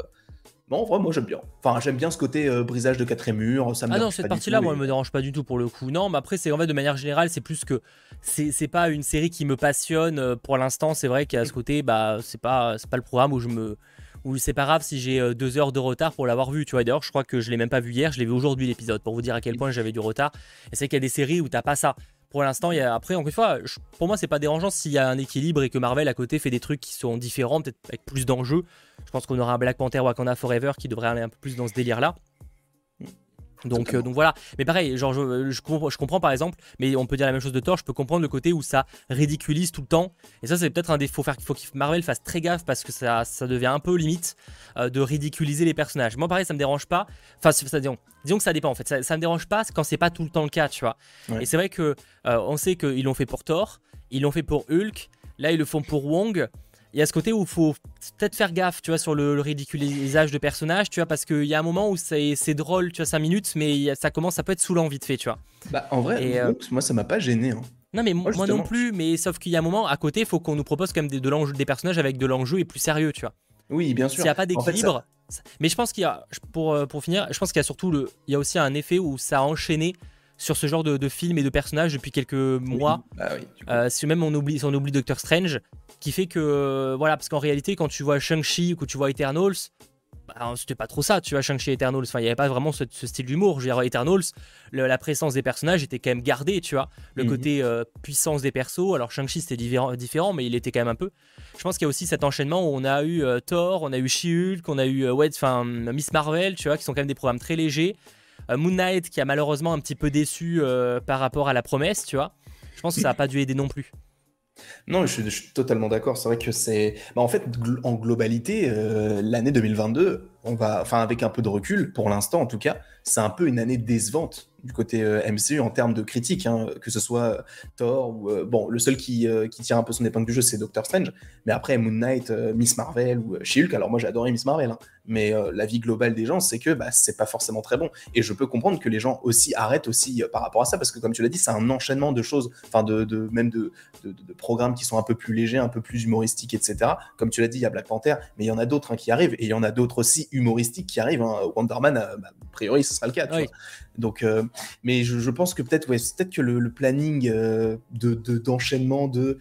bon, vraiment, moi, j'aime bien. Enfin, j'aime bien ce côté euh, brisage de quatrième mur. Ça ah non, cette partie-là, moi, elle me dérange pas du tout pour le coup. Non, mais après, c'est en fait, de manière générale, c'est plus que. C'est pas une série qui me passionne. Pour l'instant, c'est vrai qu'à ce côté, bah, c'est pas, pas le programme où je me. Où c'est pas grave si j'ai deux heures de retard pour l'avoir vu, tu vois. D'ailleurs, je crois que je l'ai même pas vu hier, je l'ai vu aujourd'hui l'épisode, pour vous dire à quel point j'avais du retard. Et c'est qu'il y a des séries où t'as pas ça pour l'instant, il y a, après, encore une fois, pour moi, c'est pas dérangeant s'il y a un équilibre et que Marvel à côté fait des trucs qui sont différents, peut-être avec plus d'enjeux. Je pense qu'on aura un Black Panther Wakanda Forever qui devrait aller un peu plus dans ce délire-là. Donc, euh, donc voilà. Mais pareil, genre, je, je, comprends, par exemple, mais on peut dire la même chose de Thor, je peux comprendre le côté où ça ridiculise tout le temps. Et ça, c'est peut-être un défaut. Il faut que Marvel fasse très gaffe parce que ça, ça devient un peu limite euh, de ridiculiser les personnages. Moi, pareil, ça me dérange pas. Enfin, ça, disons, disons que ça dépend en fait. Ça, ça me dérange pas quand c'est pas tout le temps le cas, tu vois. Et c'est vrai que euh, on sait qu'ils l'ont fait pour Thor, ils l'ont fait pour Hulk, là, ils le font pour Wong il y a ce côté où il faut peut-être faire gaffe, tu vois, sur le, ridiculisage de personnages, tu vois, parce qu'il y a un moment où c'est drôle, tu vois, 5 minutes, mais ça commence, ça peut être saoulant vite fait, tu vois. Bah, en vrai, euh, moi, ça m'a pas gêné. Hein. Non, mais moi, non plus, mais sauf qu'il y a un moment, à côté, il faut qu'on nous propose quand même des, de des personnages avec de l'enjeu et plus sérieux, tu vois. Oui, bien sûr. S'il n'y a pas d'équilibre. Mais je pense qu'il y a, pour, euh, pour finir, je pense qu'il y a surtout le, il y a aussi un effet où ça a enchaîné sur ce genre de, films et de personnages depuis quelques mois. Bah euh, si même on oublie, on oublie Doctor Strange, qui fait que voilà, parce qu'en réalité, quand tu vois Shang-Chi ou que tu vois Eternals, bah, c'était pas trop ça, tu vois, Shang-Chi Eternals. Enfin, il n'y avait pas vraiment ce, style d'humour. Je veux dire, Eternals, la présence des personnages était quand même gardée, tu vois. Le mhm. côté euh, puissance des persos. Alors, Shang-Chi, c'était différent, mais il était quand même un peu. Je pense qu'il y a aussi cet enchaînement où on a eu euh, Thor, on a eu She-Hulk, on a eu ouais, Miss Marvel, tu vois, qui sont quand même des programmes très légers. Euh, Moon Knight, qui a malheureusement un petit peu déçu par rapport à la promesse, tu vois. Je pense que ça n'a pas dû aider non plus. Non, je suis, totalement d'accord. C'est vrai que c'est. Bah, en fait, en globalité, euh, l'année 2022, on va. Enfin, avec un peu de recul, pour l'instant en tout cas, c'est un peu une année décevante du côté euh, MCU en termes de critique, hein, que ce soit euh, Thor ou euh, bon, le seul qui, qui, tire un peu son épingle du jeu, c'est Doctor Strange. Mais après Moon Knight, Miss Marvel ou She-Hulk, alors moi j'ai adoré Miss Marvel, hein, mais la vie globale des gens, c'est que bah, c'est pas forcément très bon. Et je peux comprendre que les gens aussi arrêtent aussi par rapport à ça, parce que comme tu l'as dit, c'est un enchaînement de choses, enfin de, même de, de, programmes qui sont un peu plus légers, un peu plus humoristiques, etc. Comme tu l'as dit, il y a Black Panther, mais il y en a d'autres hein, qui arrivent, et il y en a d'autres aussi humoristiques qui arrivent. Hein. Wonder Man, bah, a priori, ce sera le cas. Donc, mais je, pense que peut-être, ouais, peut-être que le, planning euh, de d'enchaînement de,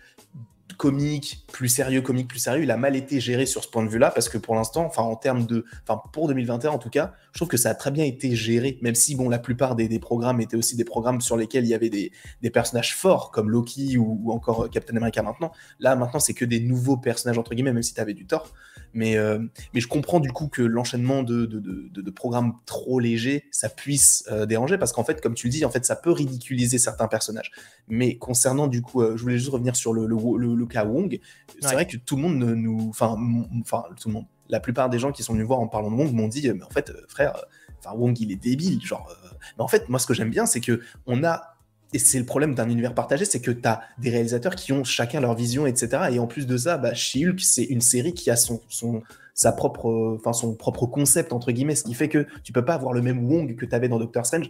comique plus sérieux, comique plus sérieux, il a mal été géré sur ce point de vue-là parce que pour l'instant, enfin en termes de, enfin pour 2021 en tout cas, je trouve que ça a très bien été géré, même si bon la plupart des, programmes étaient aussi des programmes sur lesquels il y avait des, personnages forts comme Loki ou, encore Captain America maintenant. Là maintenant c'est que des nouveaux personnages entre guillemets, même si tu avais du tort. Mais, euh, mais je comprends du coup que l'enchaînement de, de, programmes trop légers, ça puisse euh, déranger, parce qu'en fait, comme tu le dis, en fait, ça peut ridiculiser certains personnages. Mais concernant du coup, euh, je voulais juste revenir sur le, le, cas Wong, c'est vrai que tout le monde nous... Enfin, enfin, tout le monde. La plupart des gens qui sont venus voir en parlant de Wong m'ont dit, mais en fait, frère, enfin, Wong, il est débile. Genre, mais en fait, moi, ce que j'aime bien, c'est que on a et c'est le problème d'un univers partagé, c'est que tu as des réalisateurs qui ont chacun leur vision, etc. Et en plus de ça, bah, She-Hulk, c'est une série qui a son, son, sa propre, enfin, son propre concept, entre guillemets, ce qui fait que tu peux pas avoir le même Wong que tu avais dans Doctor Strange.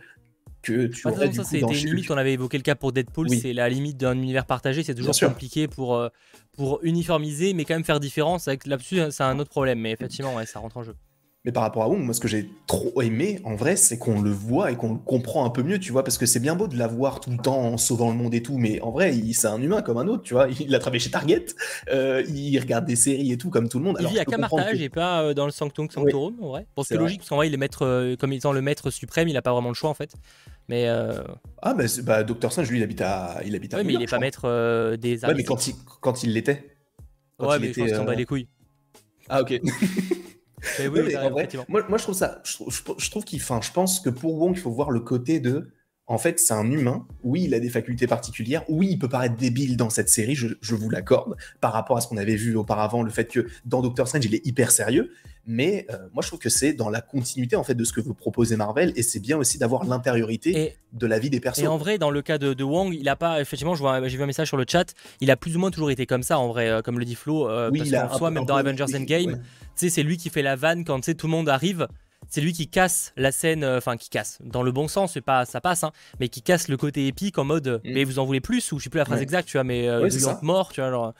Que tu aurais, ça, c'était une limite, on avait évoqué le cas pour Deadpool, c'est la limite d'un univers partagé, c'est toujours compliqué pour, euh, pour uniformiser, mais quand même faire différence. Là-dessus, c'est un autre problème, mais effectivement, ouais, ça rentre en jeu. Mais par rapport à Wong, moi, ce que j'ai trop aimé, en vrai, c'est qu'on le voit et qu'on le comprend un peu mieux, tu vois, parce que c'est bien beau de l'avoir tout le temps en sauvant le monde et tout, mais en vrai, c'est un humain comme un autre, tu vois. Il a travaillé chez Target, euh, il regarde des séries et tout, comme tout le monde. Il vit à Camartage et pas euh, dans le Sanctum Sanctorum, en vrai. Bon, c'est logique, parce qu'en vrai, il est maître, euh, comme étant le maître suprême, il a pas vraiment le choix, en fait. Mais Ah, bah, bah Dr. Strange, lui, il habite à. Il habite à ouais, mais il est pas maître des Ouais, mais quand il, quand il l'était. Ouais, mais il pense bat les couilles. Ah, ok. moi, je trouve ça, je, trouve qu'il, enfin, je pense que pour Wong, il faut voir le côté de, en fait, c'est un humain. Oui, il a des facultés particulières. Oui, il peut paraître débile dans cette série, je, je vous l'accorde, par rapport à ce qu'on avait vu auparavant, le fait que dans Doctor Strange, il est hyper sérieux. Mais euh, moi, je trouve que c'est dans la continuité en fait de ce que vous proposez Marvel, et c'est bien aussi d'avoir l'intériorité de la vie des personnes. Et en vrai, dans le cas de, Wong, il a pas, effectivement, j'ai vu un message sur le chat, il a plus ou moins toujours été comme ça, en vrai, euh, comme le dit Flo. Euh, oui, parce qu'en soi, même dans Avengers Endgame, c'est lui qui fait la vanne quand tout le monde arrive. C'est lui qui casse la scène, enfin qui casse, dans le bon sens, c'est pas, ça passe, hein, mais qui casse le côté épique en mode, mm. mais vous en voulez plus, ou je sais plus la phrase exacte, tu vois, mais euh, mort, tu vois, genre.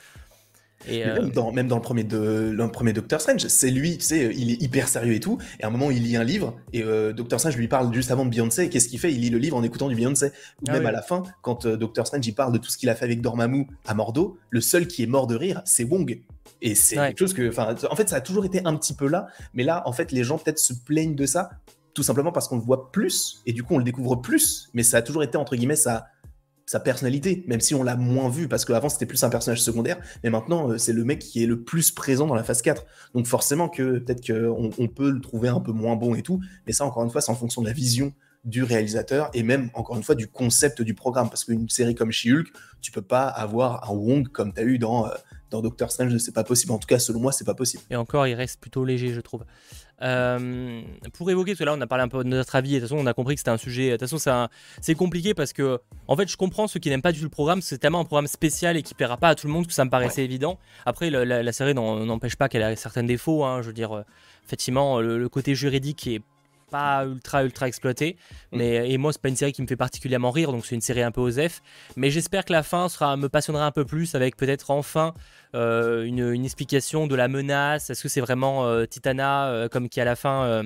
Euh, même, dans, même, dans, le premier, de, le premier Doctor Strange, c'est lui, tu sais, il est hyper sérieux et tout. Et à un moment, il lit un livre et euh, Doctor Strange lui parle juste avant de Beyoncé. Qu'est-ce qu'il fait? Il lit le livre en écoutant du Beyoncé. Ou ah même à la fin, quand euh, Doctor Strange il parle de tout ce qu'il a fait avec Dormammu à Mordo, le seul qui est mort de rire, c'est Wong. Et c'est quelque chose que, enfin, en fait, ça a toujours été un petit peu là. Mais là, en fait, les gens peut-être se plaignent de ça, tout simplement parce qu'on le voit plus et du coup on le découvre plus. Mais ça a toujours été entre guillemets ça sa personnalité, même si on l'a moins vu, parce qu'avant c'était plus un personnage secondaire, mais maintenant euh, c'est le mec qui est le plus présent dans la phase 4. Donc forcément que peut-être qu'on on peut le trouver un peu moins bon et tout, mais ça encore une fois c'est en fonction de la vision du réalisateur et même encore une fois du concept du programme, parce qu'une série comme She-Hulk, tu peux pas avoir un Wong comme tu as eu dans, euh, dans Doctor Strange, c'est pas possible, en tout cas selon moi c'est pas possible. Et encore il reste plutôt léger je trouve. Euh, pour évoquer, cela, on a parlé un peu de notre avis, et de toute façon, on a compris que c'était un sujet. De toute façon, c'est compliqué parce que, en fait, je comprends ceux qui n'aiment pas du tout le programme, c'est tellement un programme spécial et qui plaira pas à tout le monde que ça me paraissait évident. Après, la, série n'empêche pas qu'elle a certains défauts. Hein, je veux dire, euh, effectivement, le, côté juridique est pas ultra ultra exploité. Mm. Mais et moi c'est pas une série qui me fait particulièrement rire, donc c'est une série un peu osef. Mais j'espère que la fin sera me passionnera un peu plus avec peut-être enfin euh, une, une explication de la menace. Est-ce que c'est vraiment euh, Titana euh, comme qui à la fin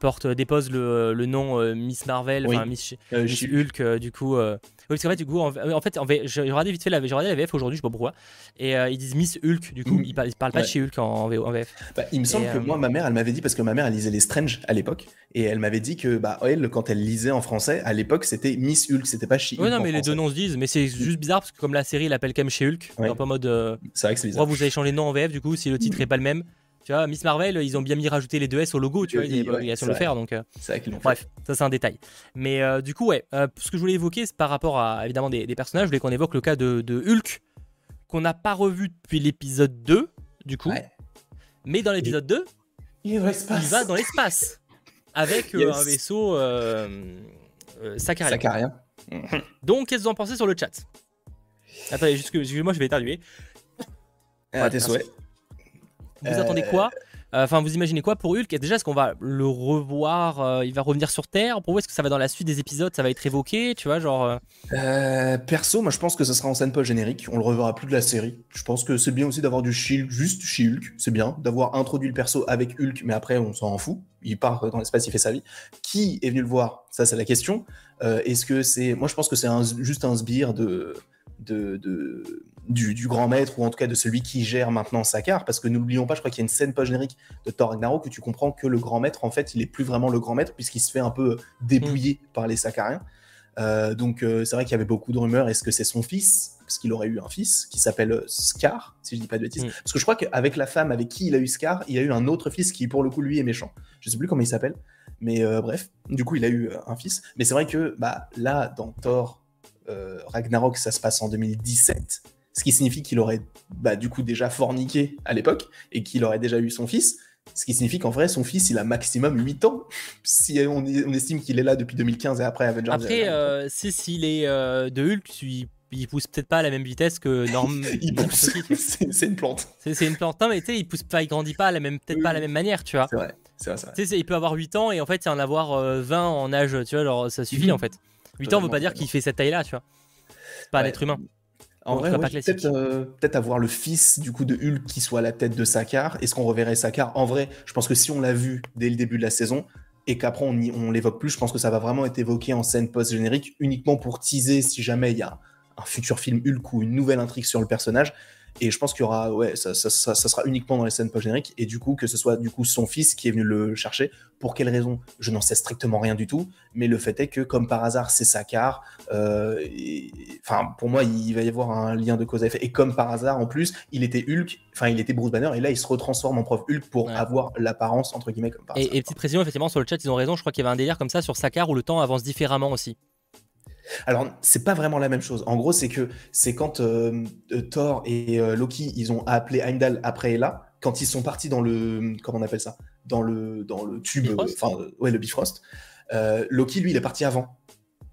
porte dépose le, le nom Miss Marvel, Oui. Miss, Hulk du coup. Oui, parce qu'en fait, du coup, en, en fait, en j'ai regardé vite fait la, j'ai regardé la VF aujourd'hui, je sais pas pourquoi, et euh, ils disent Miss Hulk, du coup, Mhm. ils, parlent, ils parlent pas de Ouais. chez Hulk en, en VF. Bah, il me semble Et, que euh, moi, ma mère, elle m'avait dit, parce que ma mère, elle lisait les Strange à l'époque, et elle m'avait dit que, bah, elle, quand elle lisait en français, à l'époque, c'était Miss Hulk, c'était pas She Oui, non, en mais les français. deux noms se disent, mais c'est juste bizarre parce que comme la série l'appelle quand même chez Hulk, Ouais. un peu en mode. euh, C'est vrai que c'est bizarre. pourquoi vous avez changé de nom en VF du coup si le titre est pas le même Tu vois, Miss Marvel, ils ont bien mis rajouter les deux S au logo, tu vois, ils avaient pas ouais, l'obligation de le faire, donc. euh, C'est vrai qu'ils l'ont fait. Bref, ça c'est un détail. Mais euh, du coup, ouais, euh, ce que je voulais évoquer, c'est par rapport à évidemment des, des personnages, je voulais qu'on évoque le cas de, de Hulk, qu'on n'a pas revu depuis l'épisode 2, du coup. Ouais. Mais dans l'épisode 2, Il va se il va dans l'espace avec euh, Yes. un vaisseau euh, euh, Sakharien. Sacarien. Donc, qu'est-ce que vous en pensez sur le chat? Attendez, juste que- excusez-moi, je vais éternuer. Ah, tes souhaits. Vous attendez quoi? Euh, Enfin, vous imaginez quoi pour Hulk? Déjà, est-ce qu'on va le revoir euh, Il va revenir sur Terre? Pour vous, est-ce que ça va dans la suite des épisodes? Ça va être évoqué Tu vois, genre. euh, perso, moi je pense que ce sera en scène post-générique. On le reverra plus de la série. Je pense que c'est bien aussi d'avoir du Shield, juste She-Hulk. C'est bien d'avoir introduit le perso avec Hulk, mais après on s'en fout. Il part dans l'espace, il fait sa vie. Qui est venu le voir? Ça, c'est la question. Euh, Est-ce que c'est. Moi je pense que c'est juste un sbire de. De, de- du, du grand maître ou en tout cas de celui qui gère maintenant Sakar parce que n'oublions pas je crois qu'il y a une scène post-générique de Thor Ragnarok où tu comprends que le grand maître en fait il est plus vraiment le grand maître puisqu'il se fait un peu dépouiller par les Sakariens euh, donc euh, c'est vrai qu'il y avait beaucoup de rumeurs. Est-ce que c'est son fils Parce qu'il aurait eu un fils qui s'appelle euh, Scar, si je dis pas de bêtises. Mm. Parce que je crois qu'avec la femme avec qui il a eu Scar, il a eu un autre fils qui pour le coup lui est méchant. Je sais plus comment il s'appelle, mais euh, bref. Du coup il a eu un fils. Mais c'est vrai que bah là dans Thor Ragnarok ça se passe en 2017, ce qui signifie qu'il aurait bah, du coup déjà forniqué à l'époque et qu'il aurait déjà eu son fils. Ce qui signifie qu'en vrai, son fils, il a maximum 8 ans. Si on, on estime qu'il est là depuis 2015 et après Avengers. Après, a- euh, si s'il est euh, de Hulk, il, il pousse peut-être pas à la même vitesse que Norm. il pousse. c'est une plante. C'est une plante, non, mais tu sais, il pousse pas, il grandit pas à la même, peut-être Oui, pas à la même manière, tu vois. C'est vrai. C'est vrai, c'est vrai. Il peut avoir 8 ans et en fait, il en avoir euh, 20 en âge, tu vois, genre ça suffit Mhm. en fait. 8 ans veut pas Totalement, dire qu'il fait cette taille-là, tu vois. C'est pas un être humain. En En vrai, ouais, peut-être euh, peut-être avoir le fils du coup de Hulk qui soit à la tête de Sakar. Est-ce qu'on reverrait Sakar En vrai, je pense que si on l'a vu dès le début de la saison et qu'après on, on l'évoque plus, je pense que ça va vraiment être évoqué en scène post-générique uniquement pour teaser si jamais il y a un futur film Hulk ou une nouvelle intrigue sur le personnage. Et je pense qu'il y aura, ouais, ça, ça- ça- ça sera uniquement dans les scènes post-génériques et du coup que ce soit du coup son fils qui est venu le chercher. Pour quelle raison Je n'en sais strictement rien du tout. Mais le fait est que comme par hasard, c'est Sakar. Euh, Enfin, pour moi, il va y avoir un lien de cause à effet. Et comme par hasard, en plus, il était Hulk, enfin, il était Bruce Banner, et là, il se retransforme en prof Hulk pour Ouais. avoir l'apparence, entre guillemets, comme par. Et, et petite précision, effectivement, sur le chat, ils ont raison. Je crois qu'il y avait un délire comme ça sur Sakar où le temps avance différemment aussi. Alors, c'est pas vraiment la même chose. En gros, c'est que c'est quand euh, euh, Thor et euh, Loki, ils ont appelé Heimdall après Ella, quand ils sont partis dans le. Comment on appelle ça? Dans le, dans le tube. Enfin, euh, ouais, le Bifrost. Loki, lui, il est parti avant.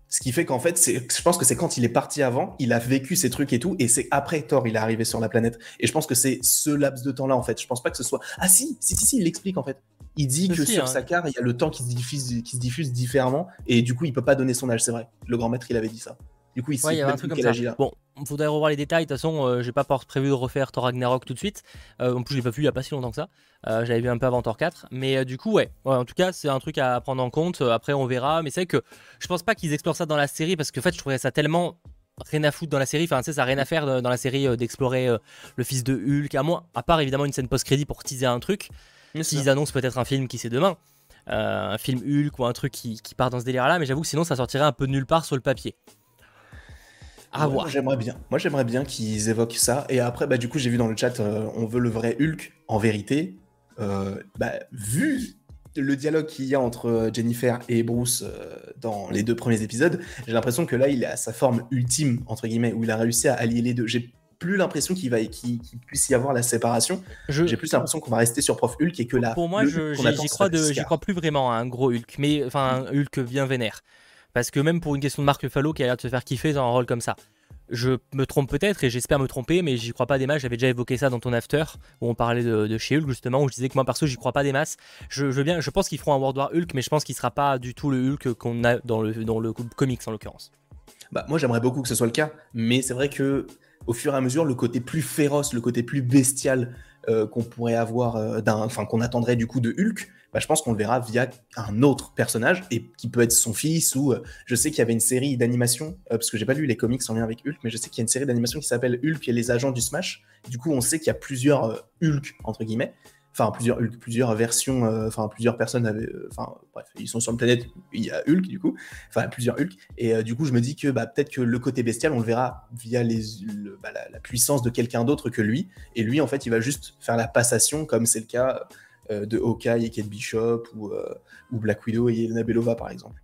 Ce qui fait qu'en fait, c'est- je pense que c'est quand il est parti avant, il a vécu ces trucs et tout, et c'est après Thor, il est arrivé sur la planète. Et je pense que c'est ce laps de temps-là, en fait. Je pense pas que ce soit. Ah si, si, si, si, il l'explique en fait. Il dit que si, sur hein. Sakar, il y a le temps qui se diffuse, qui se diffuse différemment, et du coup, il peut pas donner son âge, c'est vrai. Le grand maître, il avait dit ça. Du coup, il Ouais, il y sait avait un truc comme ça. a. Bon, faudrait revoir les détails. De toute façon, euh, j'ai pas prévu de refaire Thor Ragnarok tout de suite. Euh, en plus, je l'ai pas vu il y a pas si longtemps que ça. Euh, J'avais vu un peu avant Thor 4. Mais euh, du coup, ouais. Ouais, En tout cas, c'est un truc à prendre en compte. Euh, Après, on verra. Mais c'est vrai que je pense pas qu'ils explorent ça dans la série parce que en fait, je trouverais ça tellement rien à foutre dans la série. Enfin, ça a rien à faire dans la série d'explorer le fils de Hulk. À moins, à part évidemment une scène post-crédit pour teaser un truc. S'ils annoncent peut-être un film qui c'est demain, euh, un film Hulk ou un truc qui, qui part dans ce délire-là, mais j'avoue que sinon ça sortirait un peu de nulle part sur le papier. À Ouais, voir. moi, J'aimerais bien. Moi, j'aimerais bien qu'ils évoquent ça. Et après, bah, du coup, j'ai vu dans le chat, euh, on veut le vrai Hulk. En vérité, euh, bah, vu le dialogue qu'il y a entre Jennifer et Bruce euh, dans les deux premiers épisodes, j'ai l'impression que là, il est à sa forme ultime, entre guillemets, où il a réussi à allier les deux. J'ai plus l'impression qu'il va qu'il puisse y avoir la séparation. J'ai plus l'impression qu'on va rester sur Prof Hulk et que là, pour moi, j'y crois, de- crois plus vraiment à un gros Hulk, mais enfin un Hulk bien vénère. Parce que même pour une question de Marc Ruffalo qui a l'air de se faire kiffer dans un rôle comme ça, je me trompe peut-être et j'espère me tromper, mais j'y crois pas des masses. J'avais déjà évoqué ça dans ton after où on parlait de, de chez Hulk justement, où je disais que moi perso j'y crois pas des masses. Je, veux bien, je pense qu'ils feront un World War Hulk, mais je pense qu'il sera pas du tout le Hulk qu'on a dans le, dans le comics en l'occurrence. Bah, moi j'aimerais beaucoup que ce soit le cas, mais c'est vrai que au fur et à mesure, le côté plus féroce, le côté plus bestial euh, qu'on pourrait avoir, euh, enfin qu'on attendrait du coup de Hulk, bah, je pense qu'on le verra via un autre personnage et qui peut être son fils ou euh, je sais qu'il y avait une série d'animation parce que j'ai pas lu les comics en lien avec Hulk, mais je sais qu'il y a une série d'animation qui s'appelle Hulk et les agents du Smash. Du coup, on sait qu'il y a plusieurs Hulk entre guillemets enfin plusieurs plusieurs versions, euh, enfin plusieurs personnes avaient, euh, enfin bref, ils sont sur une planète, il y a Hulk du coup, enfin plusieurs Hulk, et euh, du coup je me dis que bah, peut-être que le côté bestial on le verra via bah, la, puissance de quelqu'un d'autre que lui, et lui en fait il va juste faire la passation comme c'est le cas de Hawkeye et Kate Bishop ou, ou Black Widow et Yelena Belova par exemple.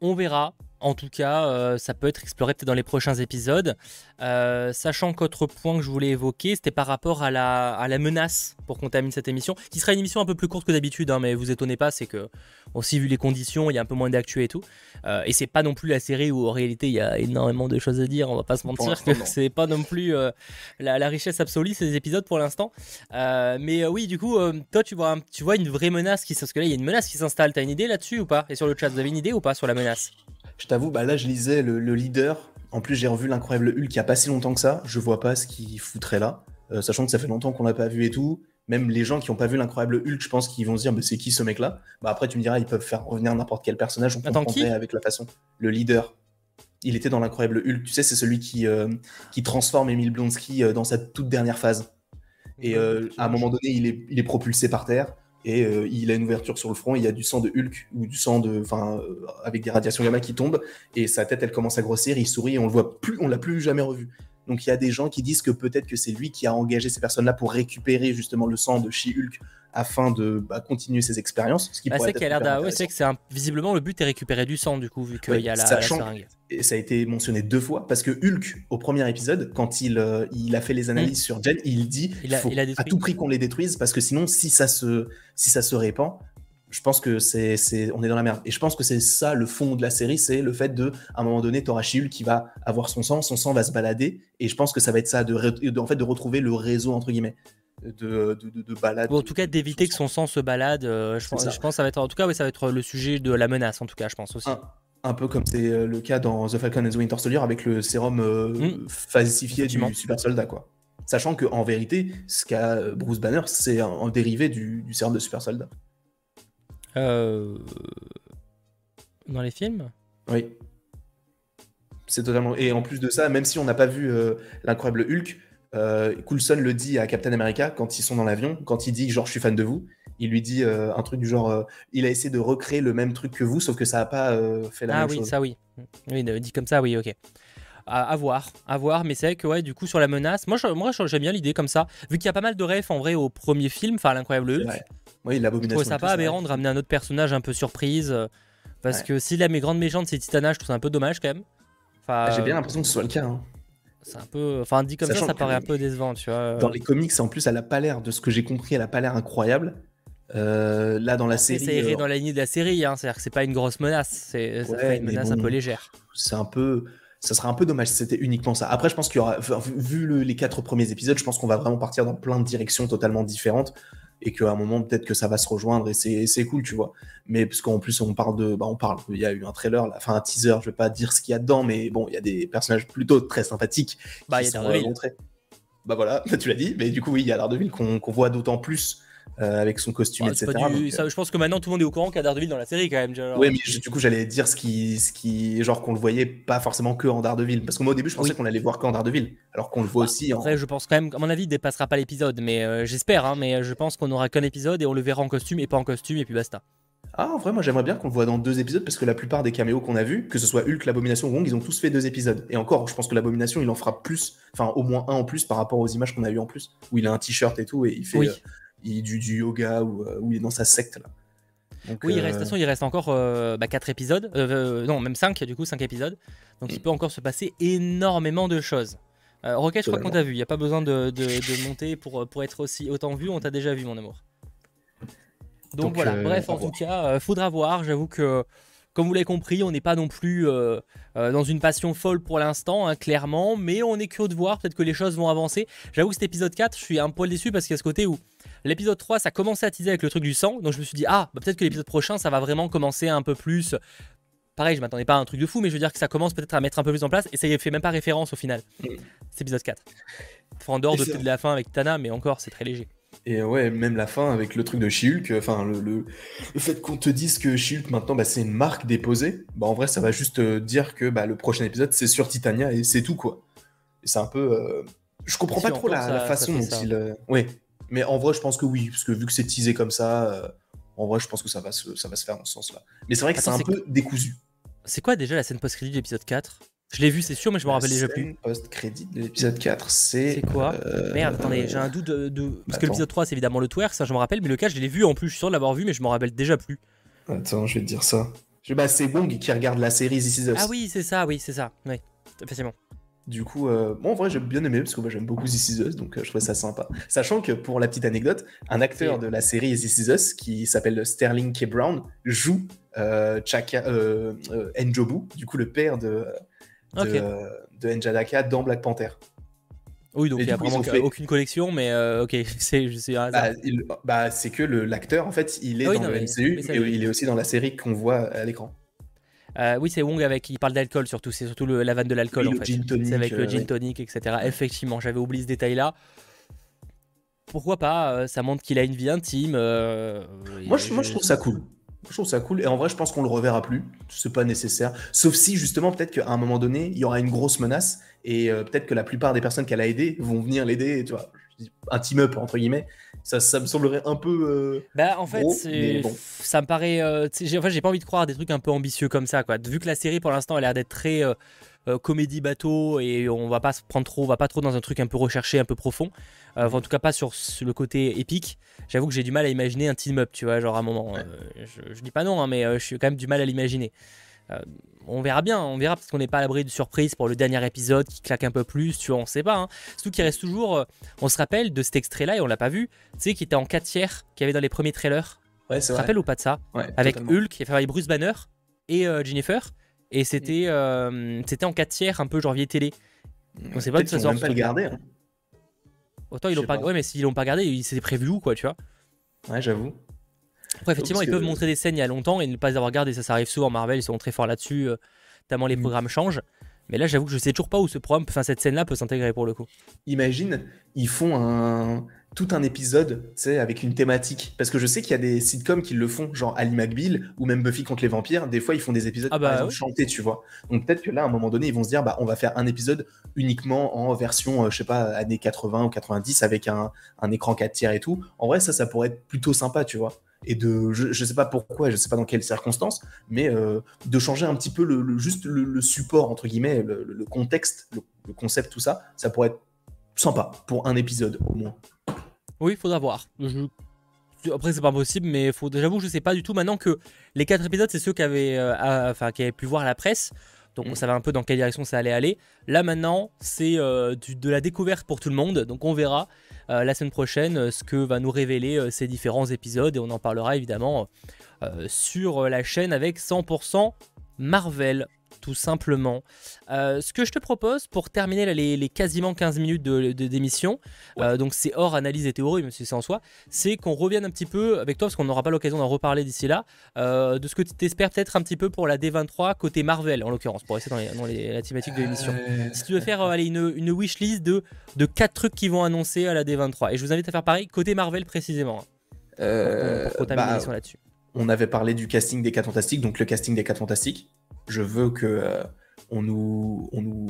On verra, en tout cas, euh, ça peut être exploré peut-être dans les prochains épisodes. Euh, sachant qu'autre point que je voulais évoquer, c'était par rapport à la, à la menace pour qu'on termine cette émission, qui sera une émission un peu plus courte que d'habitude, hein, mais vous étonnez pas, c'est que, aussi vu les conditions, il y a un peu moins d'actu et tout. Euh, et c'est pas non plus la série où en réalité il y a énormément de choses à dire, on va pas se mentir, que c'est pas non plus la, richesse absolue ces épisodes pour l'instant. mais oui, du coup, toi tu vois, tu vois une vraie menace qui, parce que là il y a une menace qui s'installe, t'as une idée là-dessus ou pas? Et sur le chat, vous avez une idée ou pas sur la menace? Je t'avoue, bah là, je lisais le, leader. En plus, j'ai revu l'incroyable Hulk il n'y a pas si longtemps que ça. Je vois pas ce qu'il foutrait là. Euh, sachant que ça fait longtemps qu'on l'a pas vu et tout. Même les gens qui n'ont pas vu l'incroyable Hulk, je pense qu'ils vont se dire, mais c'est qui ce mec-là? Bah après, tu me diras, ils peuvent faire revenir n'importe quel personnage. On comprendrait avec la façon. Le leader. Il était dans l'incroyable Hulk. Tu sais, c'est celui qui, euh, qui transforme Emile Blonsky euh, dans sa toute dernière phase. Et à un moment donné, il est, il est propulsé par terre et euh, il a une ouverture sur le front, il y a du sang de Hulk ou du sang de, enfin, euh, avec des radiations gamma qui tombent et sa tête elle commence à grossir, il sourit et on le voit plus, on l'a plus jamais revu. Donc il y a des gens qui disent que peut-être que c'est lui qui a engagé ces personnes-là pour récupérer justement le sang de She-Hulk afin de bah, continuer ses expériences. Ce qui bah, c'est qu'il a l'air c'est que c'est visiblement le but est récupérer du sang du coup vu qu'il y a la, seringue. Et ça a été mentionné deux fois parce que Hulk au premier épisode quand il, euh, il a fait les analyses mm. sur Jen, il dit il faut à tout prix qu'on les détruise parce que sinon si ça se si ça se répand je pense que c'est, c'est, on est dans la merde. Et je pense que c'est ça le fond de la série, c'est le fait de, à un moment donné, t'auras qui va avoir son sang, son sang va se balader, et je pense que ça va être ça, de, en fait, de retrouver le réseau entre guillemets de, de, de, balade. en tout cas, d'éviter que son sang se balade. Euh, je, pense, je pense que ça va être, en tout cas, oui, ça va être le sujet de la menace, en tout cas, je pense aussi. Un, peu comme c'est euh, le cas dans The Falcon and the Winter Soldier avec le sérum euh, mm. falsifié du super soldat, quoi. Sachant que en vérité, ce qu'a Bruce Banner, c'est un, dérivé du, sérum de super soldat. Dans les films? Oui. C'est totalement. Et en plus de ça, même si on n'a pas vu l'incroyable Hulk, euh, Coulson le dit à Captain America quand ils sont dans l'avion, quand il dit genre je suis fan de vous, il lui dit euh, un truc du genre euh, il a essayé de recréer le même truc que vous, sauf que ça n'a pas fait la ah même chose. Ah oui, ça oui. Oui, dit comme ça, oui, ok. À, voir, à voir, mais c'est vrai que ouais, du coup sur la menace, moi, moi j'aime bien l'idée comme ça, vu qu'il y a pas mal de refs en vrai au premier film, enfin l'incroyable Hulk. Oui, l'abomination. Je ça pas aberrant de ramener un autre personnage un peu surprise, parce que si la mes grandes méchantes c'est Titana, je trouve ça un peu dommage quand même. Enfin, J'ai bien l'impression que ce soit le cas. Hein. C'est un peu. Enfin, dit comme ça, ça paraît un peu décevant, tu vois. Dans les comics, en plus, elle a pas l'air, de ce que j'ai compris, elle a pas l'air incroyable. Euh, là, dans la série. C'est erré euh, dans la ligne de la série, hein. c'est-à-dire que c'est pas une grosse menace, c'est une menace un peu légère. C'est un peu. Ça serait un peu dommage si c'était uniquement ça. Après, je pense qu'il y aura. Vu les quatre premiers épisodes, je pense qu'on va vraiment partir dans plein de directions totalement différentes et qu'à un moment peut-être que ça va se rejoindre et c'est cool tu vois. Mais parce qu'en plus on parle de bah on parle il y a eu un trailer enfin un teaser je vais pas dire ce qu'il y a dedans mais bon il y a des personnages plutôt très sympathiques bah il y a euh, bah voilà tu l'as dit mais du coup oui il y a Daredevil qu'on voit d'autant plus euh, avec son costume, etc. Euh, je pense que maintenant tout le monde est au courant qu'il y a Daredevil dans la série quand même. Oui, mais du coup j'allais dire ce qui, ce qui, genre qu'on le voyait pas forcément que en Daredevil, parce que moi au début je pensais qu'on allait voir qu'en Daredevil, alors qu'on le voit bah, aussi. Après, je pense quand même, à mon avis, il dépassera pas l'épisode, mais euh, j'espère, hein, mais je pense qu'on aura qu'un épisode et on le verra en costume et pas en costume et puis basta. Ah, en vrai, moi j'aimerais bien qu'on le voit dans deux épisodes parce que la plupart des caméos qu'on a vus, que ce soit Hulk, l'Abomination ou Wong, ils ont tous fait deux épisodes. Et encore, je pense que l'Abomination il en fera plus, enfin au moins un en plus par rapport aux images qu'on a eues en plus, où il a un t-shirt et tout et il fait du, du, yoga ou euh, où, il est dans sa secte là. oui, il reste, euh, il reste encore 4 euh, bah, épisodes, non, même 5, du coup, 5 épisodes. Donc il mm. peut encore se passer énormément de choses. Rocket, je crois qu'on t'a vu, il n'y a pas besoin de, de, monter pour, pour être aussi autant vu, on t'a déjà vu, mon amour. Donc, voilà, bref, en tout cas, faudra voir. J'avoue que Comme vous l'avez compris, on n'est pas non plus euh, euh, dans une passion folle pour l'instant, hein, clairement, mais on est curieux de voir, peut-être que les choses vont avancer. J'avoue que cet épisode 4, je suis un poil déçu parce qu'il y a ce côté où l'épisode 3, ça commençait à teaser avec le truc du sang, donc je me suis dit, ah, bah, peut-être que l'épisode prochain, ça va vraiment commencer un peu plus. Pareil, je m'attendais pas à un truc de fou, mais je veux dire que ça commence peut-être à mettre un peu plus en place, et ça y fait même pas référence au final. Mm. C'est épisode 4. en dehors de, de la fin avec Tana, mais encore, c'est très léger. Et ouais, même la fin avec le truc de Shulk, enfin le, le, fait qu'on te dise que Shulk maintenant bah, c'est une marque déposée, bah en vrai ça va juste euh, dire que bah, le prochain épisode c'est sur Titania et c'est tout quoi. Et c'est un peu, euh, je comprends pas trop la, façon dont il, euh, ouais, mais en vrai je pense que oui, parce que vu que c'est teasé comme ça, en vrai je pense que ça va se, ça va se faire dans ce sens-là. Mais c'est vrai que c'est un peu décousu. C'est quoi déjà la scène post-crédit de l'épisode 4 je l'ai vu, c'est sûr, mais je me rappelle déjà plus. post-crédit de l'épisode 4, c'est. C'est quoi? euh, Merde, attendez, j'ai un doute de. Parce que l'épisode 3, c'est évidemment le twerk, ça je me rappelle, mais le 4, je l'ai vu en plus, je suis sûr de l'avoir vu, mais je me rappelle déjà plus. Attends, je vais te dire ça. Bah, c'est Wong qui regarde la série This Is Us. Ah oui, c'est ça, oui, c'est ça. Oui, effectivement. Du coup, euh, bon, en vrai, j'ai bien aimé parce que moi j'aime beaucoup This Is Us, donc euh, je trouvais ça sympa. Sachant que pour la petite anecdote, un acteur de la série This Is Us qui s'appelle Sterling K. Brown joue Chaka Njobu, du coup le père de de, Njadaka dans Black Panther. Oui, donc il n'y a vraiment aucune collection, mais euh, ok, c'est bah, bah, c'est que l'acteur, en fait, il est ah dans le MCU, et il est aussi dans la série qu'on voit à l'écran. Euh, oui, c'est Wong avec, il parle d'alcool surtout, c'est surtout le, la vanne de l'alcool en fait. C'est avec le gin tonic, etc. Effectivement, j'avais oublié ce détail-là. Pourquoi pas Ça montre qu'il a une vie intime. moi, je, moi, je trouve ça cool. Je trouve ça cool. Et en vrai, je pense qu'on le reverra plus. C'est pas nécessaire. Sauf si, justement, peut-être qu'à un moment donné, il y aura une grosse menace. Et euh, peut-être que la plupart des personnes qu'elle a aidées vont venir l'aider. Tu vois, un team-up, entre guillemets. Ça, ça me semblerait un peu. Euh, bah, en fait, ça me paraît. Euh, enfin, j'ai pas envie de croire des trucs un peu ambitieux comme ça. Quoi. Vu que la série, pour l'instant, elle a l'air d'être très. comédie bateau et on va pas se prendre trop, on va pas trop dans un truc un peu recherché, un peu profond. en tout cas pas sur le côté épique j'avoue que j'ai du mal à imaginer un team up, tu vois, genre à un moment. Euh, je, dis pas non, hein, mais euh, je suis quand même du mal à l'imaginer. Euh, on verra bien, on verra parce qu'on n'est pas à l'abri de surprise pour le dernier épisode qui claque un peu plus, tu vois, on sait pas. Hein. Surtout qu'il reste toujours, on se rappelle de cet extrait-là et on l'a pas vu, tu sais, qui était en 4 tiers, qui avait dans les premiers trailers. Ouais, c'est vrai. Tu ou pas de ça? Avec Hulk, fait avec Bruce Banner et Jennifer. Et c'était c'était en 4 tiers, un peu genre vieille télé. On sait pas de ça pas le garder. Hein. Autant ils l'ont pas... Ouais, mais s'ils l'ont pas gardé, il s'était prévu où, quoi, tu vois? Ouais, j'avoue. Après, effectivement, ils peuvent montrer des scènes il y a longtemps et ne pas les avoir gardées. Ça, ça arrive souvent. Marvel, ils sont très forts là-dessus, euh, notamment les mm. programmes changent. Mais là, j'avoue que je sais toujours pas où ce programme, enfin cette scène-là peut s'intégrer pour le coup. Imagine, ils font un tout un épisode, tu sais, avec une thématique. Parce que je sais qu'il y a des sitcoms qui le font, genre Ali McBeal ou même Buffy contre les vampires. Des fois, ils font des épisodes ah bah, chantés, tu vois. Donc peut-être que là, à un moment donné, ils vont se dire, bah, on va faire un épisode uniquement en version, euh, je sais pas, années 80 ou 90 avec un, un écran 4 tiers et tout. En vrai, ça, ça pourrait être plutôt sympa, tu vois et de je, je sais pas pourquoi je sais pas dans quelles circonstances mais euh, de changer un petit peu le, juste le, support entre guillemets le, contexte le, concept tout ça ça pourrait être sympa pour un épisode au moins oui, il faudra voir. Après, c'est pas possible, mais faut... j'avoue que je sais pas du tout. Maintenant que les quatre épisodes, c'est ceux qui avaient, euh, enfin, pu voir la presse. Donc on mm. savait un peu dans quelle direction ça allait aller. Là maintenant, c'est euh, de la découverte pour tout le monde. Donc on verra la semaine prochaine ce que va nous révéler ces différents épisodes. Et on en parlera évidemment sur la chaîne avec 100% Marvel tout simplement. Euh, ce que je te propose pour terminer les, quasiment 15 minutes de, d'émission, euh, donc c'est hors analyse et théorie, mais c'est en soi, c'est qu'on revienne un petit peu avec toi, parce qu'on n'aura pas l'occasion d'en reparler d'ici là, euh, de ce que tu t'espères peut-être un petit peu pour la D23 côté Marvel, en l'occurrence, pour rester dans, la thématique de l'émission. Si tu veux faire allez, une, une wishlist de, de 4 trucs qui vont annoncer à la D23, et je vous invite à faire pareil côté Marvel précisément. Hein. pour, bah, là-dessus. On avait parlé du casting des 4 Fantastiques, donc le casting des 4 Fantastiques je veux que euh, on nous, on nous,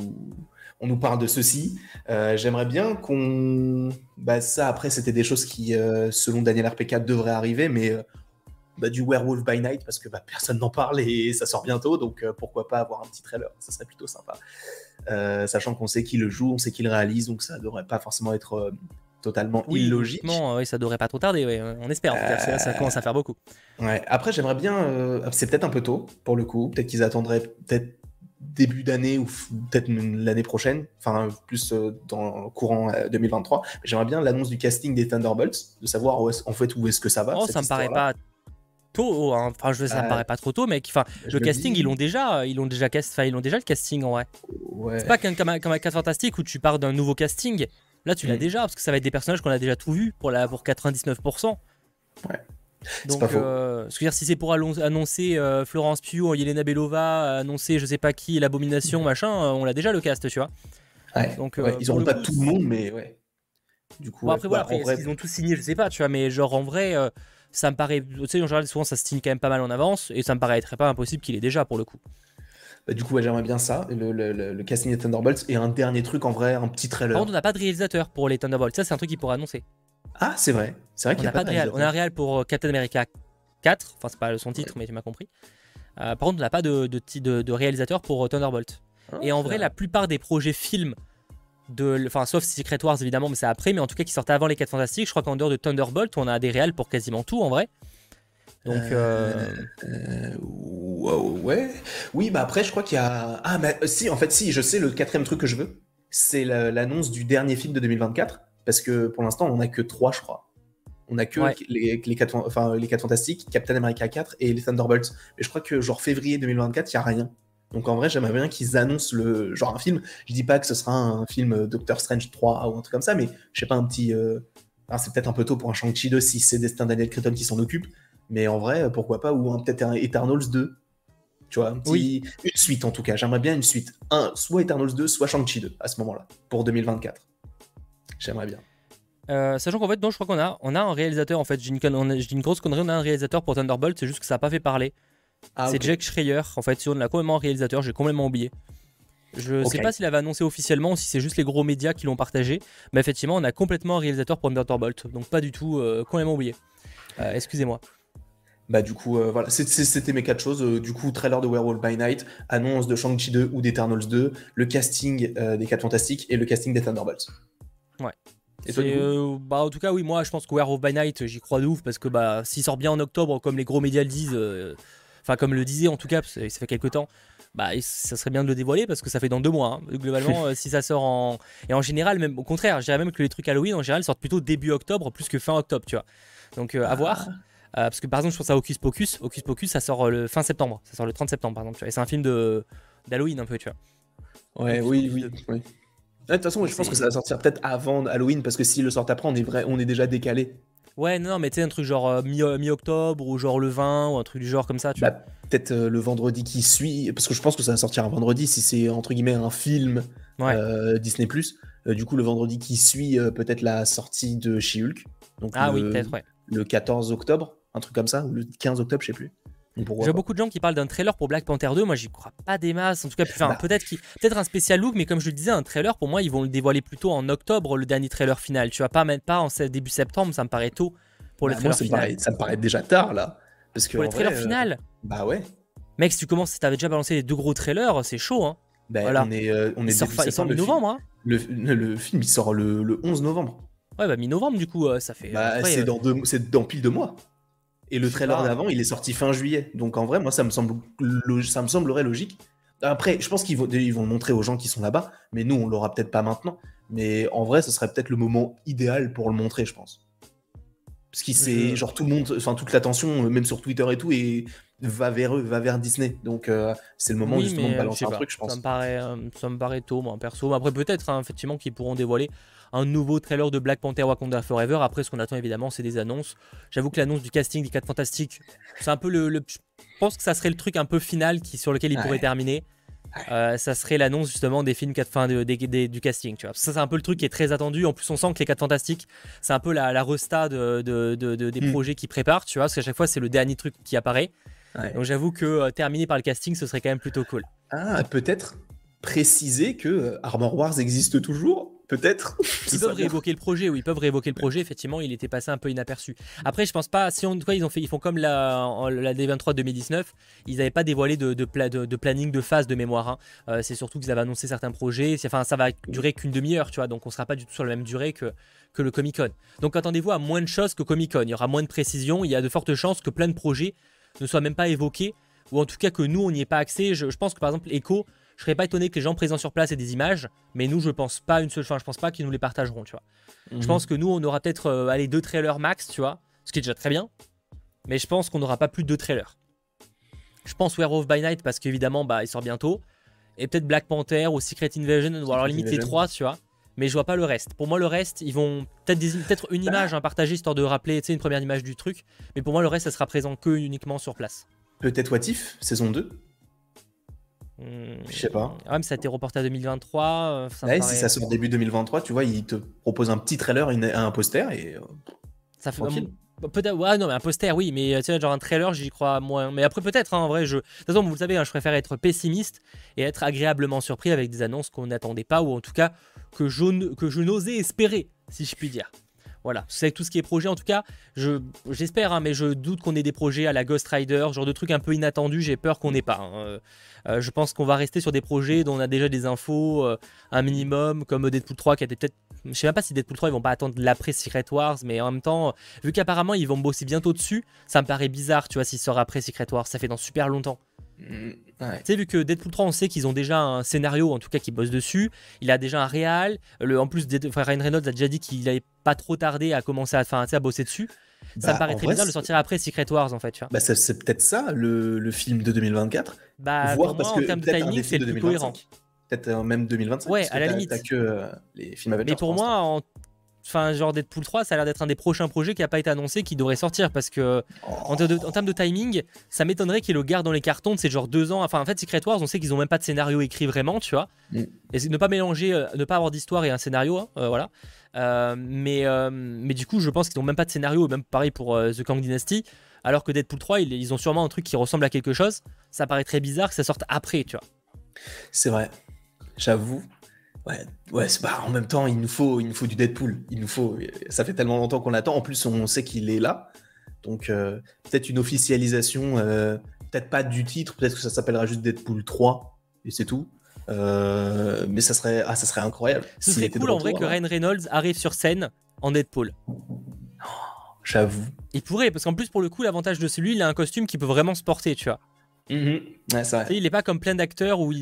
on nous parle de ceci. Euh, j'aimerais bien qu'on, bah ça après c'était des choses qui, euh, selon Daniel RP4, devraient arriver, mais bah, du Werewolf by Night parce que bah, personne n'en parle et ça sort bientôt, donc pourquoi pas avoir un petit trailer, ça serait plutôt sympa. sachant qu'on sait qui le joue, on sait qui le réalise, donc ça devrait pas forcément être totalement oui, illogique. Oui, ça devrait pas trop tarder, on espère. ça, commence à faire beaucoup. Ouais. Après, j'aimerais bien. Euh, c'est peut-être un peu tôt pour le coup. Peut-être qu'ils attendraient peut-être début d'année ou peut-être l'année prochaine, enfin plus euh, dans le courant 2023. J'aimerais bien l'annonce du casting des Thunderbolts, de savoir où en fait où est-ce que ça va. Oh, ça me paraît pas tôt. hein. Enfin, je, ça me Ah. paraît pas trop tôt, mais enfin, le me casting, dis- ils l'ont déjà, ils l'ont déjà cast, ils l'ont déjà le casting en vrai. Ouais. C'est pas comme, comme, un- comme un 4 fantastique où tu pars d'un nouveau casting. Là, tu l'as Mm. déjà parce que ça va être des personnages qu'on a déjà tout vu pour la pour 99%. Ouais. C'est Donc, pas faux. euh, ce que je veux dire, si c'est pour annoncer euh, Florence Pugh, Yelena Belova, annoncer je sais pas qui, l'abomination, machin, euh, on l'a déjà le cast, tu vois. Ouais. Donc, Ouais, euh, ils pour auront le pas coup, tout le monde, mais ouais. Du coup, Bon, ouais. après, voilà, Bah, après, vrai, est-ce qu'ils ont tous signé, je sais pas, tu vois, mais genre en vrai, euh, ça me paraît. Tu sais, en général, souvent ça se signe quand même pas mal en avance et ça me paraîtrait pas impossible qu'il ait déjà pour le coup. Bah, du coup, ouais, j'aimerais bien ça, le, le- le- casting des Thunderbolts. Et un dernier truc, en vrai, un petit trailer. Par contre, on n'a pas de réalisateur pour les Thunderbolts. Ça, c'est un truc qu'il pourrait annoncer. Ah, c'est vrai. C'est vrai On qu'il y n'a a pas de réal. On a un réal pour euh, Captain America 4. Enfin, c'est pas son titre, mais tu m'as compris. Euh, par contre, on n'a pas de, de, ti- de- de réalisateur pour euh, Thunderbolt. Ah, Et en vrai, la plupart des projets films, de, enfin, sauf Secret Wars évidemment, mais c'est après, mais en tout cas qui sortaient avant les 4 Fantastiques, je crois qu'en dehors de Thunderbolt, on a des réals pour quasiment tout en vrai. Donc, euh, Euh, wow, ouais. Oui, bah après, je crois qu'il y a. Ah, bah si, en fait, si, je sais, le quatrième truc que je veux, c'est la- l'annonce du dernier film de 2024. Parce que pour l'instant, on a que trois, je crois. On a que Ouais. les, les, quatre, enfin, les 4 Fantastiques, Captain America 4 et les Thunderbolts. Mais je crois que genre février 2024, il n'y a rien. Donc en vrai, j'aimerais bien qu'ils annoncent le genre un film. Je dis pas que ce sera un film Doctor Strange 3 ou un truc comme ça, mais je sais pas, un petit. euh, c'est peut-être un peu tôt pour un Shang-Chi 2 si c'est Destin Daniel Cretton qui s'en occupe. Mais en vrai, pourquoi pas, ou peut-être un Eternals 2. Tu vois, un petit- Oui. une suite en tout cas. J'aimerais bien une suite. Un, soit Eternals 2, soit Shang-Chi 2 à ce moment-là, pour 2024. J'aimerais bien. euh, sachant qu'en fait, non, je crois qu'on a, on a un réalisateur en fait. J'ai une, une grosse connerie, on a un réalisateur pour Thunderbolt, c'est juste que ça n'a pas fait parler. Ah, c'est ok. Jack Schreier. En fait, si on l'a complètement en réalisateur, j'ai complètement oublié. Je sais Ok. pas s'il avait annoncé officiellement ou si c'est juste les gros médias qui l'ont partagé. Mais effectivement, on a complètement un réalisateur pour Thunderbolt. Donc pas du tout, euh, complètement oublié. Euh, Excusez-moi. Bah du coup, euh, voilà, c'était mes quatre choses. Euh, du coup, trailer de Werewolf by Night, annonce de Shang-Chi 2 ou d'Eternals 2, le casting euh, des 4 Fantastiques et le casting des Thunderbolts. Ouais. Et toi, bah, en tout cas, oui, moi je pense que Werewolf by Night, j'y crois de ouf parce que bah, s'il sort bien en octobre, comme les gros médias le disent, enfin, comme le disait en tout cas, parce que ça fait quelques temps, bah, ça serait bien de le dévoiler parce que ça fait dans deux mois. hein. Globalement, euh, si ça sort en. Et en général, même au contraire, je dirais même que les trucs Halloween en général sortent plutôt début octobre plus que fin octobre, tu vois. Donc euh, à voir. Euh, parce que par exemple, je pense à Hocus Pocus. Hocus Pocus, ça sort euh, le fin septembre. Ça sort le 30 septembre, par exemple. tu vois. Et c'est un film de d'Halloween un peu, tu vois. Ouais, oui, oui. deux. oui. Ouais, De toute façon, je pense que ça va sortir peut-être avant Halloween parce que s'ils le sortent après, on est, vrai, on est déjà décalé. Ouais, non, mais tu sais, un truc genre euh, mi- euh, mi-octobre ou genre le 20 ou un truc du genre comme ça, tu vois. Bah, peut-être euh, le vendredi qui suit, parce que je pense que ça va sortir un vendredi si c'est entre guillemets un film Ouais. euh, Disney+. Du coup, le vendredi qui suit peut-être la sortie de She-Hulk. Donc Ah oui, peut-être, ouais. Le 14 octobre, un truc comme ça, ou le 15 octobre, je sais plus. J'ai beaucoup de gens qui parlent d'un trailer pour Black Panther 2. Moi, j'y crois pas des masses. En tout cas, enfin, Bah. peut-être qu'il- peut-être un spécial look, mais comme je le disais, un trailer, pour moi, ils vont le dévoiler plutôt en octobre, le dernier trailer final. Tu vas pas même pas en début septembre, ça me paraît tôt pour le Bah, moi, trailer ça me, final. paraît, ça me paraît déjà tard là. Parce que Pour le trailer vrai, euh, final, bah ouais. mec, si tu commences, si t'avais déjà balancé les deux gros trailers, c'est chaud. Hein. Bah, Voilà. On est, euh, on est Il sort, début fa- il sort septembre, le film- mi-novembre. Hein. Le, le- le film, il sort le, le 11 novembre. Ouais, bah mi-novembre, du coup, euh, ça fait. Bah, c'est euh, dans, deux- c'est dans pile deux mois. Et le trailer d'avant, il est sorti fin juillet. Donc en vrai, moi, ça me, semble ça me semblerait logique. Après, je pense qu'ils vont, ils vont le montrer aux gens qui sont là-bas, mais nous, on l'aura peut-être pas maintenant. Mais en vrai, ce serait peut-être le moment idéal pour le montrer, je pense. Parce qu'il c'est genre tout le monde, enfin toute l'attention, euh, même sur Twitter et tout, et va vers eux, va vers Disney. Donc euh, c'est le moment oui, justement de euh, balancer un pas. truc, je pense. Ça me paraît, euh, ça me paraît tôt, moi, perso. Après, peut-être, hein, effectivement, qu'ils pourront dévoiler un nouveau trailer de Black Panther Wakanda Forever. Après, ce qu'on attend, évidemment, c'est des annonces. J'avoue que l'annonce du casting des 4 Fantastiques, c'est un peu le, le- Je pense que ça serait le truc un peu final qui, sur lequel il Ouais. pourrait terminer. Euh, ça serait l'annonce justement des films 4 fin de- des- des- du casting tu vois ça c'est un peu le truc qui est très attendu en plus on sent que les 4 fantastiques c'est un peu la, la resta de, de- de- de- des Mm. projets qui préparent tu vois parce qu'à chaque fois c'est le dernier truc qui apparaît Ouais. donc j'avoue que euh, terminer par le casting ce serait quand même plutôt cool Ah, peut-être préciser que euh, Armor Wars existe toujours? Peut-être Ils peuvent réévoquer le projet, oui, ils peuvent réévoquer le projet. Effectivement, il était passé un peu inaperçu. Après, je pense pas. Si on, quoi, ils ont fait, ils font comme la, en- la D23 2019. Ils n'avaient pas dévoilé de, de, pla- de- de planning de phase de mémoire. hein. Euh, c'est surtout qu'ils avaient annoncé certains projets. Enfin, ça va durer qu'une demi-heure, tu vois. Donc, on sera pas du tout sur la même durée que que le Comic Con. Donc, attendez-vous à moins de choses que Comic Con. Il y aura moins de précision. Il y a de fortes chances que plein de projets ne soient même pas évoqués, ou en tout cas que nous, on n'y ait pas accès. Je, je pense que par exemple, Echo. Je serais pas étonné que les gens présents sur place aient des images, mais nous, je pense pas une seule fois. Je pense pas qu'ils nous les partageront, tu vois. Je Mhm. pense que nous, on aura peut-être euh, allez, deux trailers max, tu vois, ce qui est déjà très bien. mais je pense qu'on n'aura pas plus de deux trailers. Je pense Werewolf by Night parce qu'évidemment, bah, il sort bientôt. Et peut-être Black Panther ou Secret Invasion, ou alors limite les trois, tu vois. Mais je vois pas le reste. Pour moi, le reste, ils vont peut-être peut une bah. image hein, partagée histoire de rappeler une première image du truc. Mais pour moi, le reste, ça sera présent que uniquement sur place. Peut-être What If, saison 2 hmm. Je sais pas. Ouais, mais ça a été reporté à 2023. Euh, ouais, si ça sort début 2023, tu vois, il te propose un petit trailer, un poster et. Euh, ça fait. Bah, peut-être, ouais, non, mais un poster, oui, mais euh, tu sais, genre un trailer, j'y crois moins. Mais après, peut-être, hein, en vrai, je. De toute façon, vous le savez, hein, je préfère être pessimiste et être agréablement surpris avec des annonces qu'on n'attendait pas, ou en tout cas que je, que je n'osais espérer, si je puis dire. Voilà, c'est tout ce qui est projet en tout cas, je, j'espère, hein, mais je doute qu'on ait des projets à la Ghost Rider, genre de trucs un peu inattendus, j'ai peur qu'on n'ait pas. Euh, euh, je pense qu'on va rester sur des projets dont on a déjà des infos, un minimum, comme Deadpool 3 qui été peut-être je sais même pas si Deadpool 3 ils vont pas attendre l'après Secret Wars, mais en même temps, vu qu'apparemment ils vont bosser bientôt dessus, ça me paraît bizarre, tu vois, s'il sort après Secret Wars, ça fait dans super longtemps. Mm, tu sais, vu que Deadpool 3, on sait qu'ils ont déjà un scénario, en tout cas, qui bosse dessus. Il a déjà un réal. Le, en plus, Ryan Reynolds a déjà dit qu'il n'allait pas trop tarder à commencer à, à bosser dessus. ça me bah, paraît très bizarre de sortir après Secret Wars, en fait. Tu vois. Bah, c'est peut-être ça, le, film de 2024. Bah, Voir, parce que en termes de timing, c'est plus cohérent peut-être euh, même 2025. Ouais, à la limite. T'as que euh, les films Avengers. Mais pour moi, en... enfin, genre Deadpool 3, ça a l'air d'être un des prochains projets qui n'a pas été annoncé, qui devrait sortir parce que en, termes de timing, ça m'étonnerait qu'il le garde dans les cartons de ces genre deux ans. Enfin, en fait, Secret Wars, on sait qu'ils ont même pas de scénario écrit vraiment, tu vois. Mm. Et ne pas mélanger, euh, ne pas avoir d'histoire et un scénario, hein, voilà. mais, mais du coup, je pense qu'ils n'ont même pas de scénario, même pareil pour The Kang Dynasty. Alors que Deadpool 3, ils, ils ont sûrement un truc qui ressemble à quelque chose. Ça paraît très bizarre que ça sorte après, tu vois. C'est vrai j'avoue. Ouais, ouais bah, en même temps, il nous, faut, il nous faut du Deadpool. Il nous faut, ça fait tellement longtemps qu'on l'attend. En plus, on sait qu'il est là. Donc, euh, peut-être une officialisation, euh, peut-être pas du titre, peut-être que ça s'appellera juste Deadpool 3, et c'est tout. Euh, mais ça serait, ah, ça serait incroyable. Ce serait cool en vrai que Ryan Reynolds arrive sur scène en Deadpool. J'avoue. Il pourrait, parce qu'en plus, pour le coup, l'avantage de celui, il a un costume qui peut vraiment se porter, tu vois. Mhm. Il est pas comme plein d'acteurs où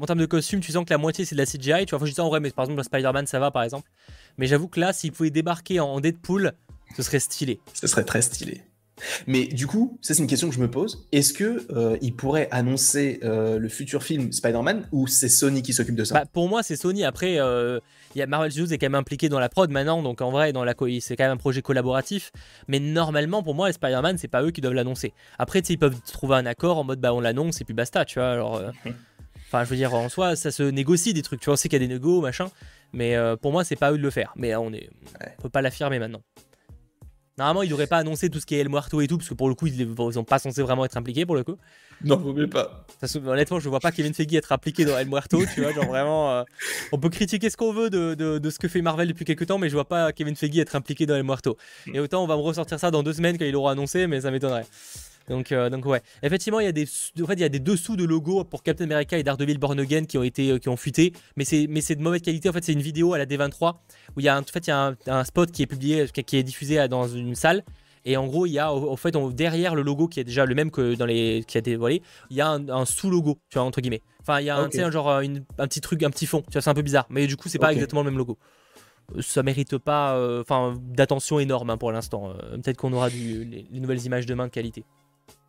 en termes de costume, tu sens que la moitié c'est de la CGI. Tu vois, faut juste en vrai, mais par exemple, Spider-Man ça va par exemple. Mais j'avoue que là, s'il pouvait débarquer en Deadpool, ce serait stylé. Ce serait très stylé. Mais du coup, ça c'est une question que je me pose. Est-ce que euh, il pourrait annoncer euh, le futur film Spider-Man ou c'est Sony qui s'occupe de ça? Bah, Pour moi, c'est Sony. Après, euh, y a Marvel Studios est quand même impliqué dans la prod maintenant, donc en vrai, dans la c'est quand même un projet collaboratif. Mais normalement, pour moi, Spider-Man, c'est pas eux qui doivent l'annoncer. Après, ils peuvent trouver un accord en mode bah on l'annonce et puis basta, tu vois. Alors, enfin, je veux dire, en soi, ça se négocie des trucs. Tu vois, on sait qu'il y a des négos, machin. Mais pour moi, c'est pas eux de le faire. Mais on est, on peut pas l'affirmer maintenant. Normalement, il n'aurait pas annoncé tout ce qui est El Muerto et tout, parce que pour le coup, ils sont pas censés vraiment être impliqués pour le coup. Non, vaut mieux pas. honnêtement, je vois pas Kevin Feige être impliqué dans El Muerto, tu vois, genre vraiment. Euh, on peut critiquer ce qu'on veut de, de, ce que fait Marvel depuis quelques temps, mais je vois pas Kevin Feige être impliqué dans El Muerto. Et autant on va me ressortir ça dans deux semaines quand il l'aura annoncé, mais ça m'étonnerait. Donc, euh, donc ouais. Effectivement, il y a des, en fait, il y a des dessous de logos pour Captain America et Daredevil Born Again qui ont été, euh, qui ont fuité, mais c'est, mais c'est de mauvaise qualité. En fait, c'est une vidéo à la D23 où il y a, en fait, il y a un, spot qui est publié, qui est diffusé dans une salle. Et en gros, il y a au, fait derrière le logo qui est déjà le même que dans les qui a été dévoilé, il y a un, sous-logo, tu vois entre guillemets. Enfin, il y a un, un genre un petit truc, un petit fond. Tu vois, c'est un peu bizarre, mais du coup, c'est pas exactement le même logo ça mérite pas enfin d'attention énorme hein, pour l'instant. Peut-être qu'on aura du, les, nouvelles images demain de qualité.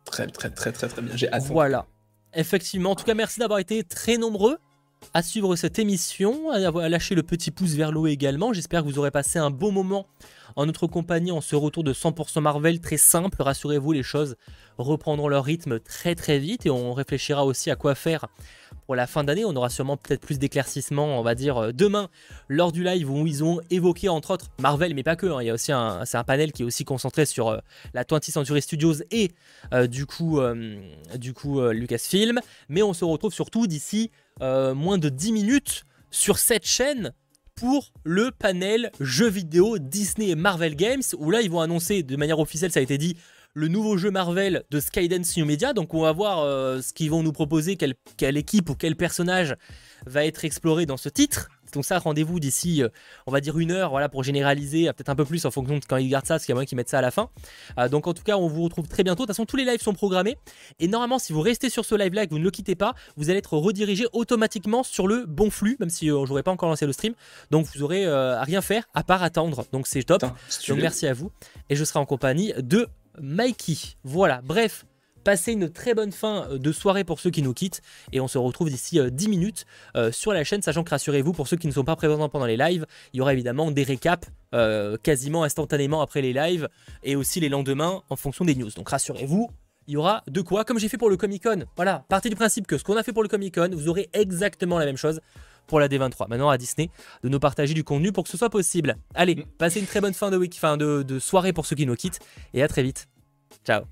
Très, très, très, très, très bien. J'ai hâte. Voilà. Effectivement. En tout cas, merci d'avoir été très nombreux à suivre cette émission, à lâcher le petit pouce vers le haut également. J'espère que vous aurez passé un bon moment en notre compagnie en ce retour de 100% Marvel. Très simple, rassurez-vous, les choses reprendront leur rythme très très vite et on réfléchira aussi à quoi faire pour la fin d'année. On aura sûrement peut-être plus d'éclaircissements, on va dire, euh, demain lors du live où ils ont évoqué entre autres Marvel, mais pas que. Hein. Y a aussi c'est un panel qui est aussi concentré sur euh, la 20th Century Studios et euh, du coup Lucasfilm. Mais on se retrouve surtout d'ici moins de 10 minutes sur cette chaîne pour le panel jeux vidéo Disney et Marvel Games, où là ils vont annoncer de manière officielle, ça a été dit, le nouveau jeu Marvel de Skydance New Media. Donc on va voir euh, ce qu'ils vont nous proposer, quelle, quelle, équipe ou quel personnage va être exploré dans ce titre. Donc ça, rendez-vous d'ici, euh, on va dire une heure, voilà, pour généraliser, euh, peut-être un peu plus en fonction de quand ils gardent ça, parce qu'il y a moyen qu'ils mettent ça à la fin. donc en tout cas, on vous retrouve très bientôt. De toute façon, tous les lives sont programmés. Et normalement, si vous restez sur ce live-là et que vous ne le quittez pas, vous allez être redirigé automatiquement sur le bon flux, même si je n'aurais pas encore lancé le stream. Donc vous aurez à rien faire à part attendre. Donc c'est top. donc merci à vous. Et je serai en compagnie de Mikey. Voilà, bref, passez une très bonne fin de soirée pour ceux qui nous quittent et on se retrouve d'ici 10 minutes sur la chaîne, sachant que rassurez-vous, pour ceux qui ne sont pas présents pendant les lives, il y aura évidemment des récaps quasiment instantanément après les lives et aussi les lendemains en fonction des news. Donc rassurez-vous, il y aura de quoi, comme j'ai fait pour le Comic Con. Voilà, partez du principe que ce qu'on a fait pour le Comic Con, vous aurez exactement la même chose pour la D23. Maintenant à Disney de nous partager du contenu pour que ce soit possible. Allez, mm. passez une très bonne fin de week, fin de, de soirée pour ceux qui nous quittent et à très vite. Ciao